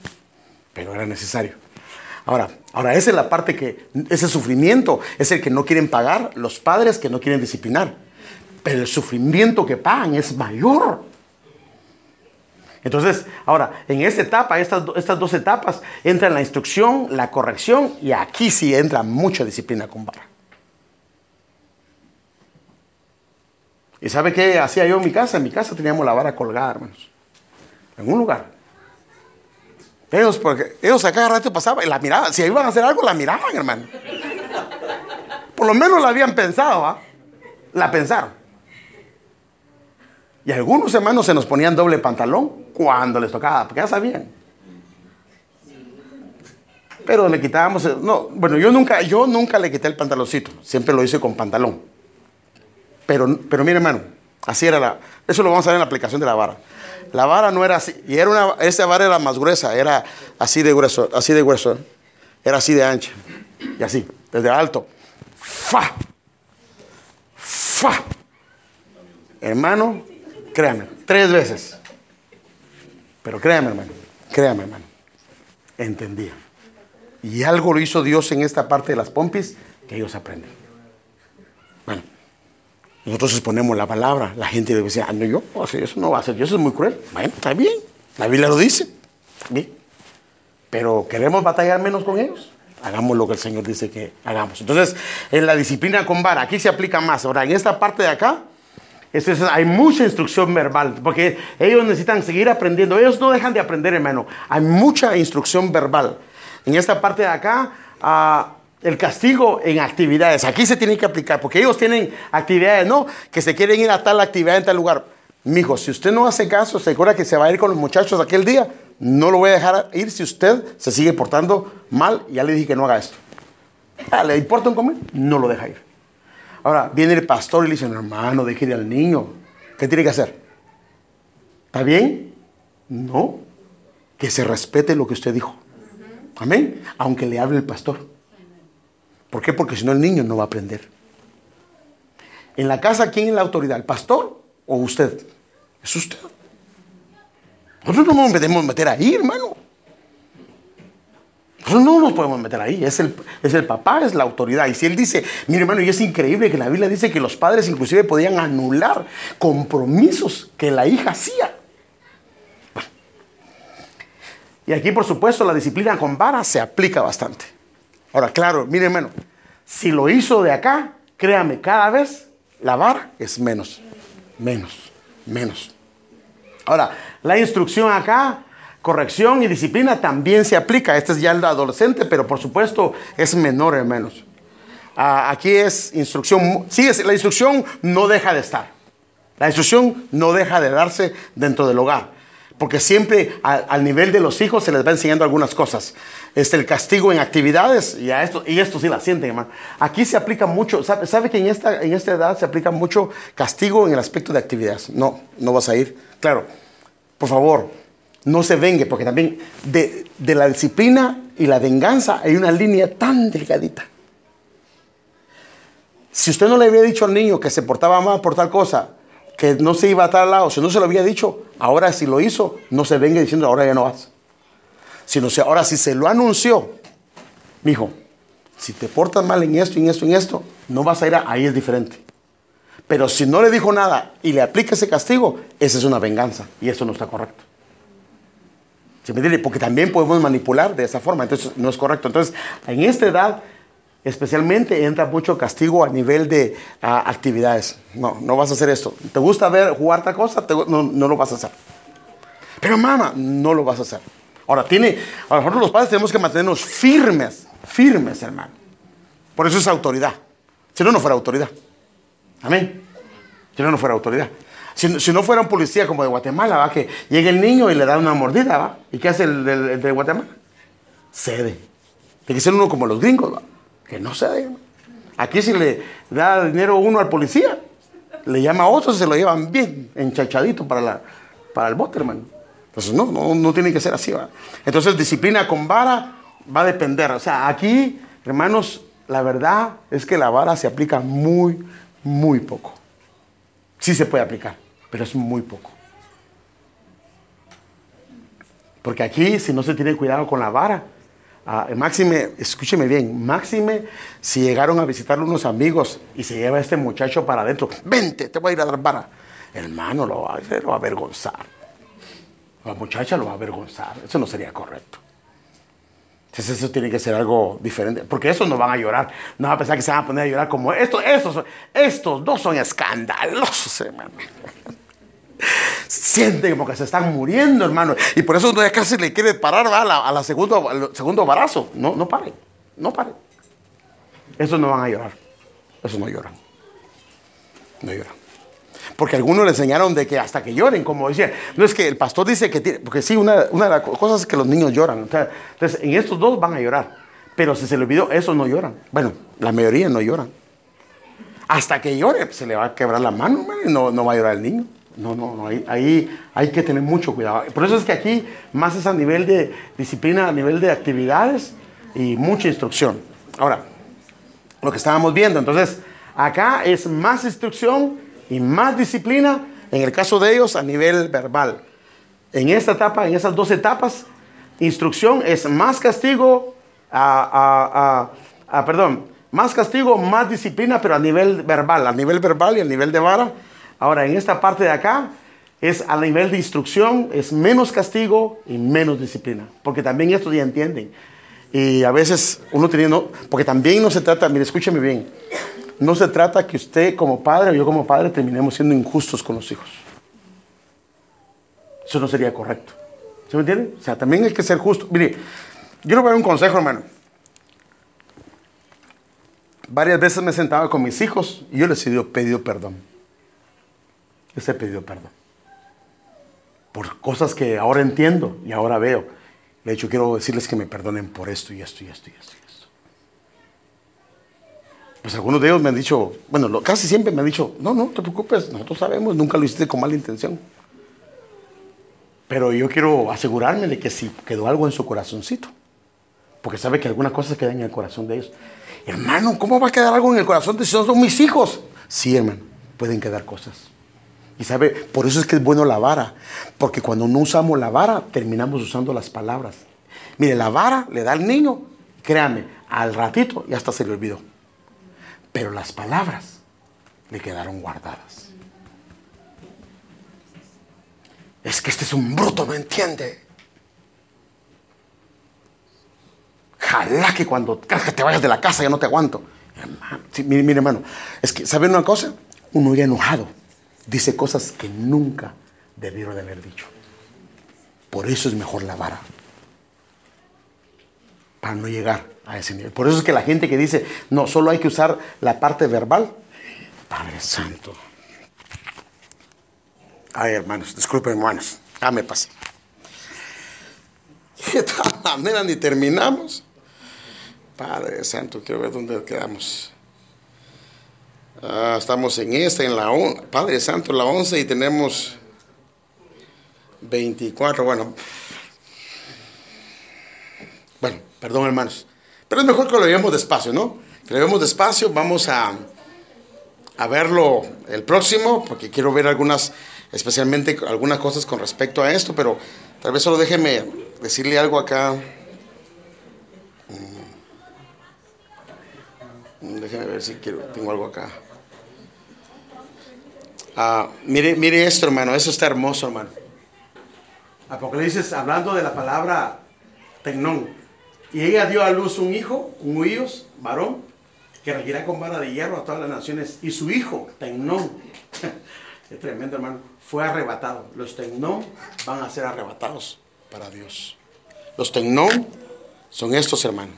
Pero era necesario. Ahora, ahora esa es la parte que, ese sufrimiento es el que no quieren pagar los padres que no quieren disciplinar. Pero el sufrimiento que pagan es mayor. Entonces, ahora, en esta etapa, estas, estas dos etapas, entra la instrucción, la corrección y aquí sí entra mucha disciplina con vara. ¿Y sabe qué hacía yo en mi casa? En mi casa teníamos la vara colgada, hermanos. En un lugar. Ellos, porque ellos a cada rato pasaban y la miraban. Si iban a hacer algo, la miraban, hermano. Por lo menos la habían pensado, ¿ah? La pensaron. Y algunos hermanos se nos ponían doble pantalón cuando les tocaba, porque ya sabían. Pero le quitábamos, no, bueno, yo nunca, yo nunca le quité el pantaloncito, siempre lo hice con pantalón. Pero, pero mire, hermano, así era la, eso lo vamos a ver en la aplicación de la vara. La vara no era así. Y era una, esa vara era más gruesa, era así de grueso, así de grueso. Era así de ancha. Y así, desde alto. ¡Fa! ¡Fa! Hermano, créame, tres veces. Pero créame, hermano, créame, hermano. Entendía. Y algo lo hizo Dios en esta parte de las pompis que ellos aprenden. Bueno. Nosotros exponemos la palabra, la gente debe decir, ah, no, yo eso no va a ser, eso es muy cruel. Bueno, está bien, la Biblia lo dice, bien. Pero queremos batallar menos con ellos. Hagamos lo que el Señor dice que hagamos. Entonces, en la disciplina con vara, aquí se aplica más. Ahora, en esta parte de acá, hay mucha instrucción verbal, porque ellos necesitan seguir aprendiendo. Ellos no dejan de aprender, hermano. Hay mucha instrucción verbal. En esta parte de acá, uh, el castigo en actividades. Aquí se tiene que aplicar, porque ellos tienen actividades, no, que se quieren ir a tal actividad en tal lugar. Mijo, si usted no hace caso, se acuerda que se va a ir con los muchachos aquel día, no lo voy a dejar ir si usted se sigue portando mal. Ya le dije que no haga esto. Ah, ¿Le importa un comer? No lo deja ir. Ahora, viene el pastor y le dice, hermano, déjele al niño. ¿Qué tiene que hacer? ¿Está bien? No. Que se respete lo que usted dijo. Amén. Aunque le hable el pastor. ¿Por qué? Porque si no el niño no va a aprender. En la casa, ¿quién es la autoridad? ¿El pastor o usted? Es usted. Nosotros no nos podemos meter ahí, hermano. Nosotros no nos podemos meter ahí, es el, es el papá, es la autoridad. Y si él dice, mire hermano, y es increíble que la Biblia dice que los padres inclusive podían anular compromisos que la hija hacía. Y aquí, por supuesto, la disciplina con vara se aplica bastante. Ahora, claro, mire hermano, si lo hizo de acá, créame, cada vez la vara es menos, menos, menos. Ahora, la instrucción acá corrección y disciplina también se aplica. Este es ya el adolescente, pero por supuesto es menor hermanos. Ah, aquí es instrucción, sí, la instrucción no deja de estar. La instrucción no deja de darse dentro del hogar. Porque siempre al nivel de los hijos se les va enseñando algunas cosas. Este, el castigo en actividades, y, a esto, y esto sí la sienten, hermano. Aquí se aplica mucho, ¿sabe, sabe que en esta, en esta edad se aplica mucho castigo en el aspecto de actividades? No, no vas a ir. Claro, por favor, no se vengue, porque también de, la disciplina y la venganza hay una línea tan delgadita. Si usted no le había dicho al niño que se portaba mal por tal cosa, que no se iba a tal lado, si no se lo había dicho, ahora si lo hizo, no se vengue diciendo ahora ya no vas. Sino si ahora si se lo anunció, mi hijo, si te portas mal en esto, en esto, en esto, no vas a ir a, ahí es diferente. Pero si no le dijo nada y le aplica ese castigo, esa es una venganza y eso no está correcto. Porque también podemos manipular de esa forma, entonces no es correcto. Entonces, en esta edad, especialmente, entra mucho castigo a nivel de actividades. No, no vas a hacer esto. ¿Te gusta ver jugar tal cosa? no, lo vas a hacer. Pero mamá, no lo vas a hacer. Ahora, tiene, a nosotros los padres tenemos que mantenernos firmes, firmes, hermano. Por eso es autoridad. Si no, no fuera autoridad. Amén. Si no, no fuera autoridad. Si, no fuera un policía como de Guatemala, ¿va? que llega el niño y le da una mordida, ¿va? ¿Y qué hace el, de Guatemala? Cede. Tiene que ser uno como los gringos, ¿va? que no cede. Aquí si le da dinero uno al policía, le llama a otro y se lo llevan bien enchachadito para, la, para el bote, hermano. Entonces, no, no, no tiene que ser así. ¿va? Entonces, disciplina con vara va a depender. O sea, aquí, hermanos, la verdad es que la vara se aplica muy, muy poco. Sí se puede aplicar pero es muy poco. Porque aquí, si no se tiene cuidado con la vara, máxime, escúcheme bien, máxime, si llegaron a visitar unos amigos y se lleva a este muchacho para adentro, vente, te voy a ir a dar vara. Hermano, lo va, lo va a avergonzar. La muchacha lo va a avergonzar. Eso no sería correcto. Entonces eso tiene que ser algo diferente, porque esos no van a llorar, no van a pensar que se van a poner a llorar como estos, estos, estos dos son escandalosos, hermano. Sienten como que se están muriendo, hermano, y por eso uno ya casi le quiere parar a la, a la segundo, al segundo embarazo. No, no pare, no pare. Esos no van a llorar, esos no lloran, no lloran. Porque algunos le enseñaron de que hasta que lloren, como decía. No es que el pastor dice que tiene, porque sí, una, una de las cosas es que los niños lloran. Entonces, en estos dos van a llorar. Pero si se le olvidó, esos no lloran. Bueno, la mayoría no lloran. Hasta que llore, se le va a quebrar la mano, y no, no va a llorar el niño. No, no, no, ahí, hay que tener mucho cuidado. Por eso es que aquí más es a nivel de disciplina, a nivel de actividades y mucha instrucción. Ahora, lo que estábamos viendo, entonces, acá es más instrucción y más disciplina, en el caso de ellos, a nivel verbal. En esta etapa, en esas dos etapas, instrucción es más castigo, perdón, más castigo, más disciplina, pero a nivel verbal, a nivel verbal y a nivel de vara. Ahora, en esta parte de acá, es a nivel de instrucción, es menos castigo y menos disciplina, porque también estos ya entienden. Y a veces uno teniendo, porque también no se trata, mire, escúcheme bien, no se trata que usted como padre o yo como padre terminemos siendo injustos con los hijos. Eso no sería correcto. ¿Se me entiende? O sea, también hay que ser justo. Mire, yo le voy a dar un consejo, hermano. Varias veces me sentaba con mis hijos y yo les he pedido perdón. He pedido perdón. Por cosas que ahora entiendo y ahora veo. De hecho, quiero decirles que me perdonen por esto y esto y esto y esto pues algunos de ellos me han dicho, bueno, casi siempre me han dicho, no, no te preocupes, nosotros sabemos, nunca lo hiciste con mala intención. Pero yo quiero asegurarme de que si quedó algo en su corazoncito, porque sabe que algunas cosas quedan en el corazón de ellos. Hermano, ¿cómo va a quedar algo en el corazón de si son mis hijos? Sí, hermano, pueden quedar cosas. Y sabe, por eso es que es bueno la vara, porque cuando no usamos la vara, terminamos usando las palabras. Mire, la vara le da al niño, créame, al ratito ya hasta se le olvidó. Pero las palabras le quedaron guardadas. Es que este es un bruto, no entiende. Jala que cuando que te vayas de la casa ya no te aguanto. mire, mire, hermano, es que, ¿saben una cosa? Uno ya enojado dice cosas que nunca debieron de haber dicho. Por eso es mejor la vara. Para no llegar a ese nivel. Por eso es que la gente que dice, no, solo hay que usar la parte verbal. Padre Santo. Ay, hermanos, disculpen, hermanos. Ah, me pasé. [LAUGHS] Manera ni terminamos. Padre Santo, quiero ver dónde quedamos. Ah, estamos en esta, en la Padre Santo, la 11 y tenemos 24. Bueno, bueno, perdón hermanos. Pero es mejor que lo veamos despacio, ¿no? Que lo veamos despacio. Vamos a, a verlo el próximo, porque quiero ver algunas, especialmente algunas cosas con respecto a esto, pero tal vez solo déjeme decirle algo acá. Déjeme ver si quiero, tengo algo acá. Ah, mire, mire esto, hermano, eso está hermoso, hermano. Apocalipsis, hablando de la palabra tecnón. Y ella dio a luz un hijo, un huíos, varón, que regirá con vara de hierro a todas las naciones. Y su hijo, tecnón, [LAUGHS] es tremendo, hermano, fue arrebatado. Los tecnón van a ser arrebatados para Dios. Los tecnón son estos, hermanos.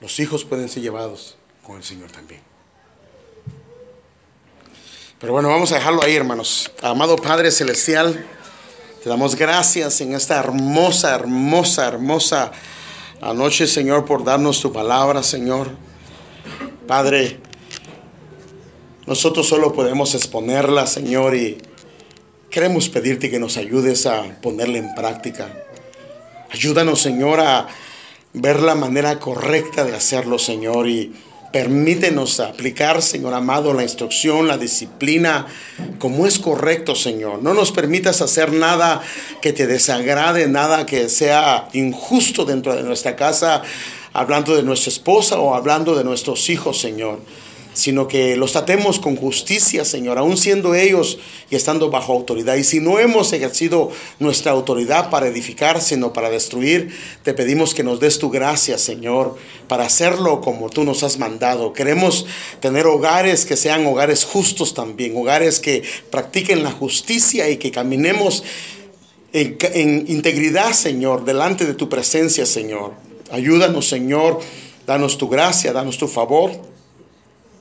Los hijos pueden ser llevados con el Señor también. Pero bueno, vamos a dejarlo ahí, hermanos. Amado Padre Celestial, te damos gracias en esta hermosa, hermosa, hermosa anoche, Señor, por darnos tu palabra, Señor. Padre, nosotros solo podemos exponerla, Señor, y queremos pedirte que nos ayudes a ponerla en práctica. Ayúdanos, Señor, a ver la manera correcta de hacerlo, Señor, y permítenos aplicar, Señor amado, la instrucción, la disciplina, como es correcto, Señor. No nos permitas hacer nada que te desagrade, nada que sea injusto dentro de nuestra casa, hablando de nuestra esposa o hablando de nuestros hijos, Señor sino que los tratemos con justicia, Señor, aun siendo ellos y estando bajo autoridad. Y si no hemos ejercido nuestra autoridad para edificar, sino para destruir, te pedimos que nos des tu gracia, Señor, para hacerlo como tú nos has mandado. Queremos tener hogares que sean hogares justos también, hogares que practiquen la justicia y que caminemos en, en integridad, Señor, delante de tu presencia, Señor. Ayúdanos, Señor, danos tu gracia, danos tu favor.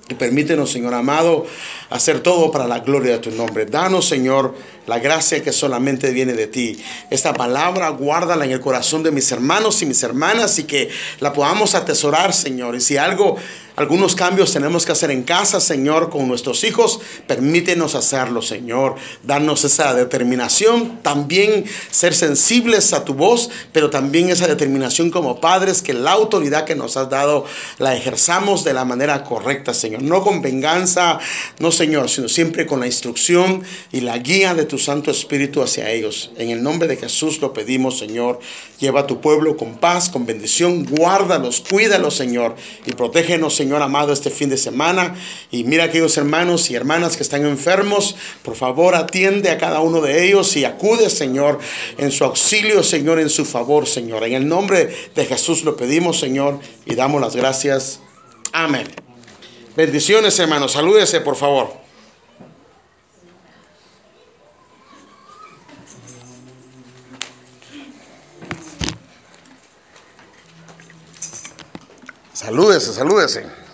Y permítenos, Señor amado, hacer todo para la gloria de tu nombre. Danos, Señor, la gracia que solamente viene de ti. Esta palabra guárdala en el corazón de mis hermanos y mis hermanas y que la podamos atesorar, Señor. Y si algo algunos cambios tenemos que hacer en casa, Señor, con nuestros hijos. Permítenos hacerlo, Señor. Darnos esa determinación. También ser sensibles a tu voz, pero también esa determinación como padres, que la autoridad que nos has dado la ejerzamos de la manera correcta, Señor. No con venganza, no, Señor, sino siempre con la instrucción y la guía de tu Santo Espíritu hacia ellos. En el nombre de Jesús lo pedimos, Señor. Lleva a tu pueblo con paz, con bendición. Guárdalos, cuídalos, Señor. Y protégenos, Señor amado, este fin de semana. Y mira aquellos hermanos y hermanas que están enfermos, por favor atiende a cada uno de ellos y acude, Señor, en su auxilio, Señor, en su favor, Señor. En el nombre de Jesús lo pedimos, Señor, y damos las gracias. Amén. Bendiciones, hermanos. Salúdese, por favor. Salúdese, salúdese.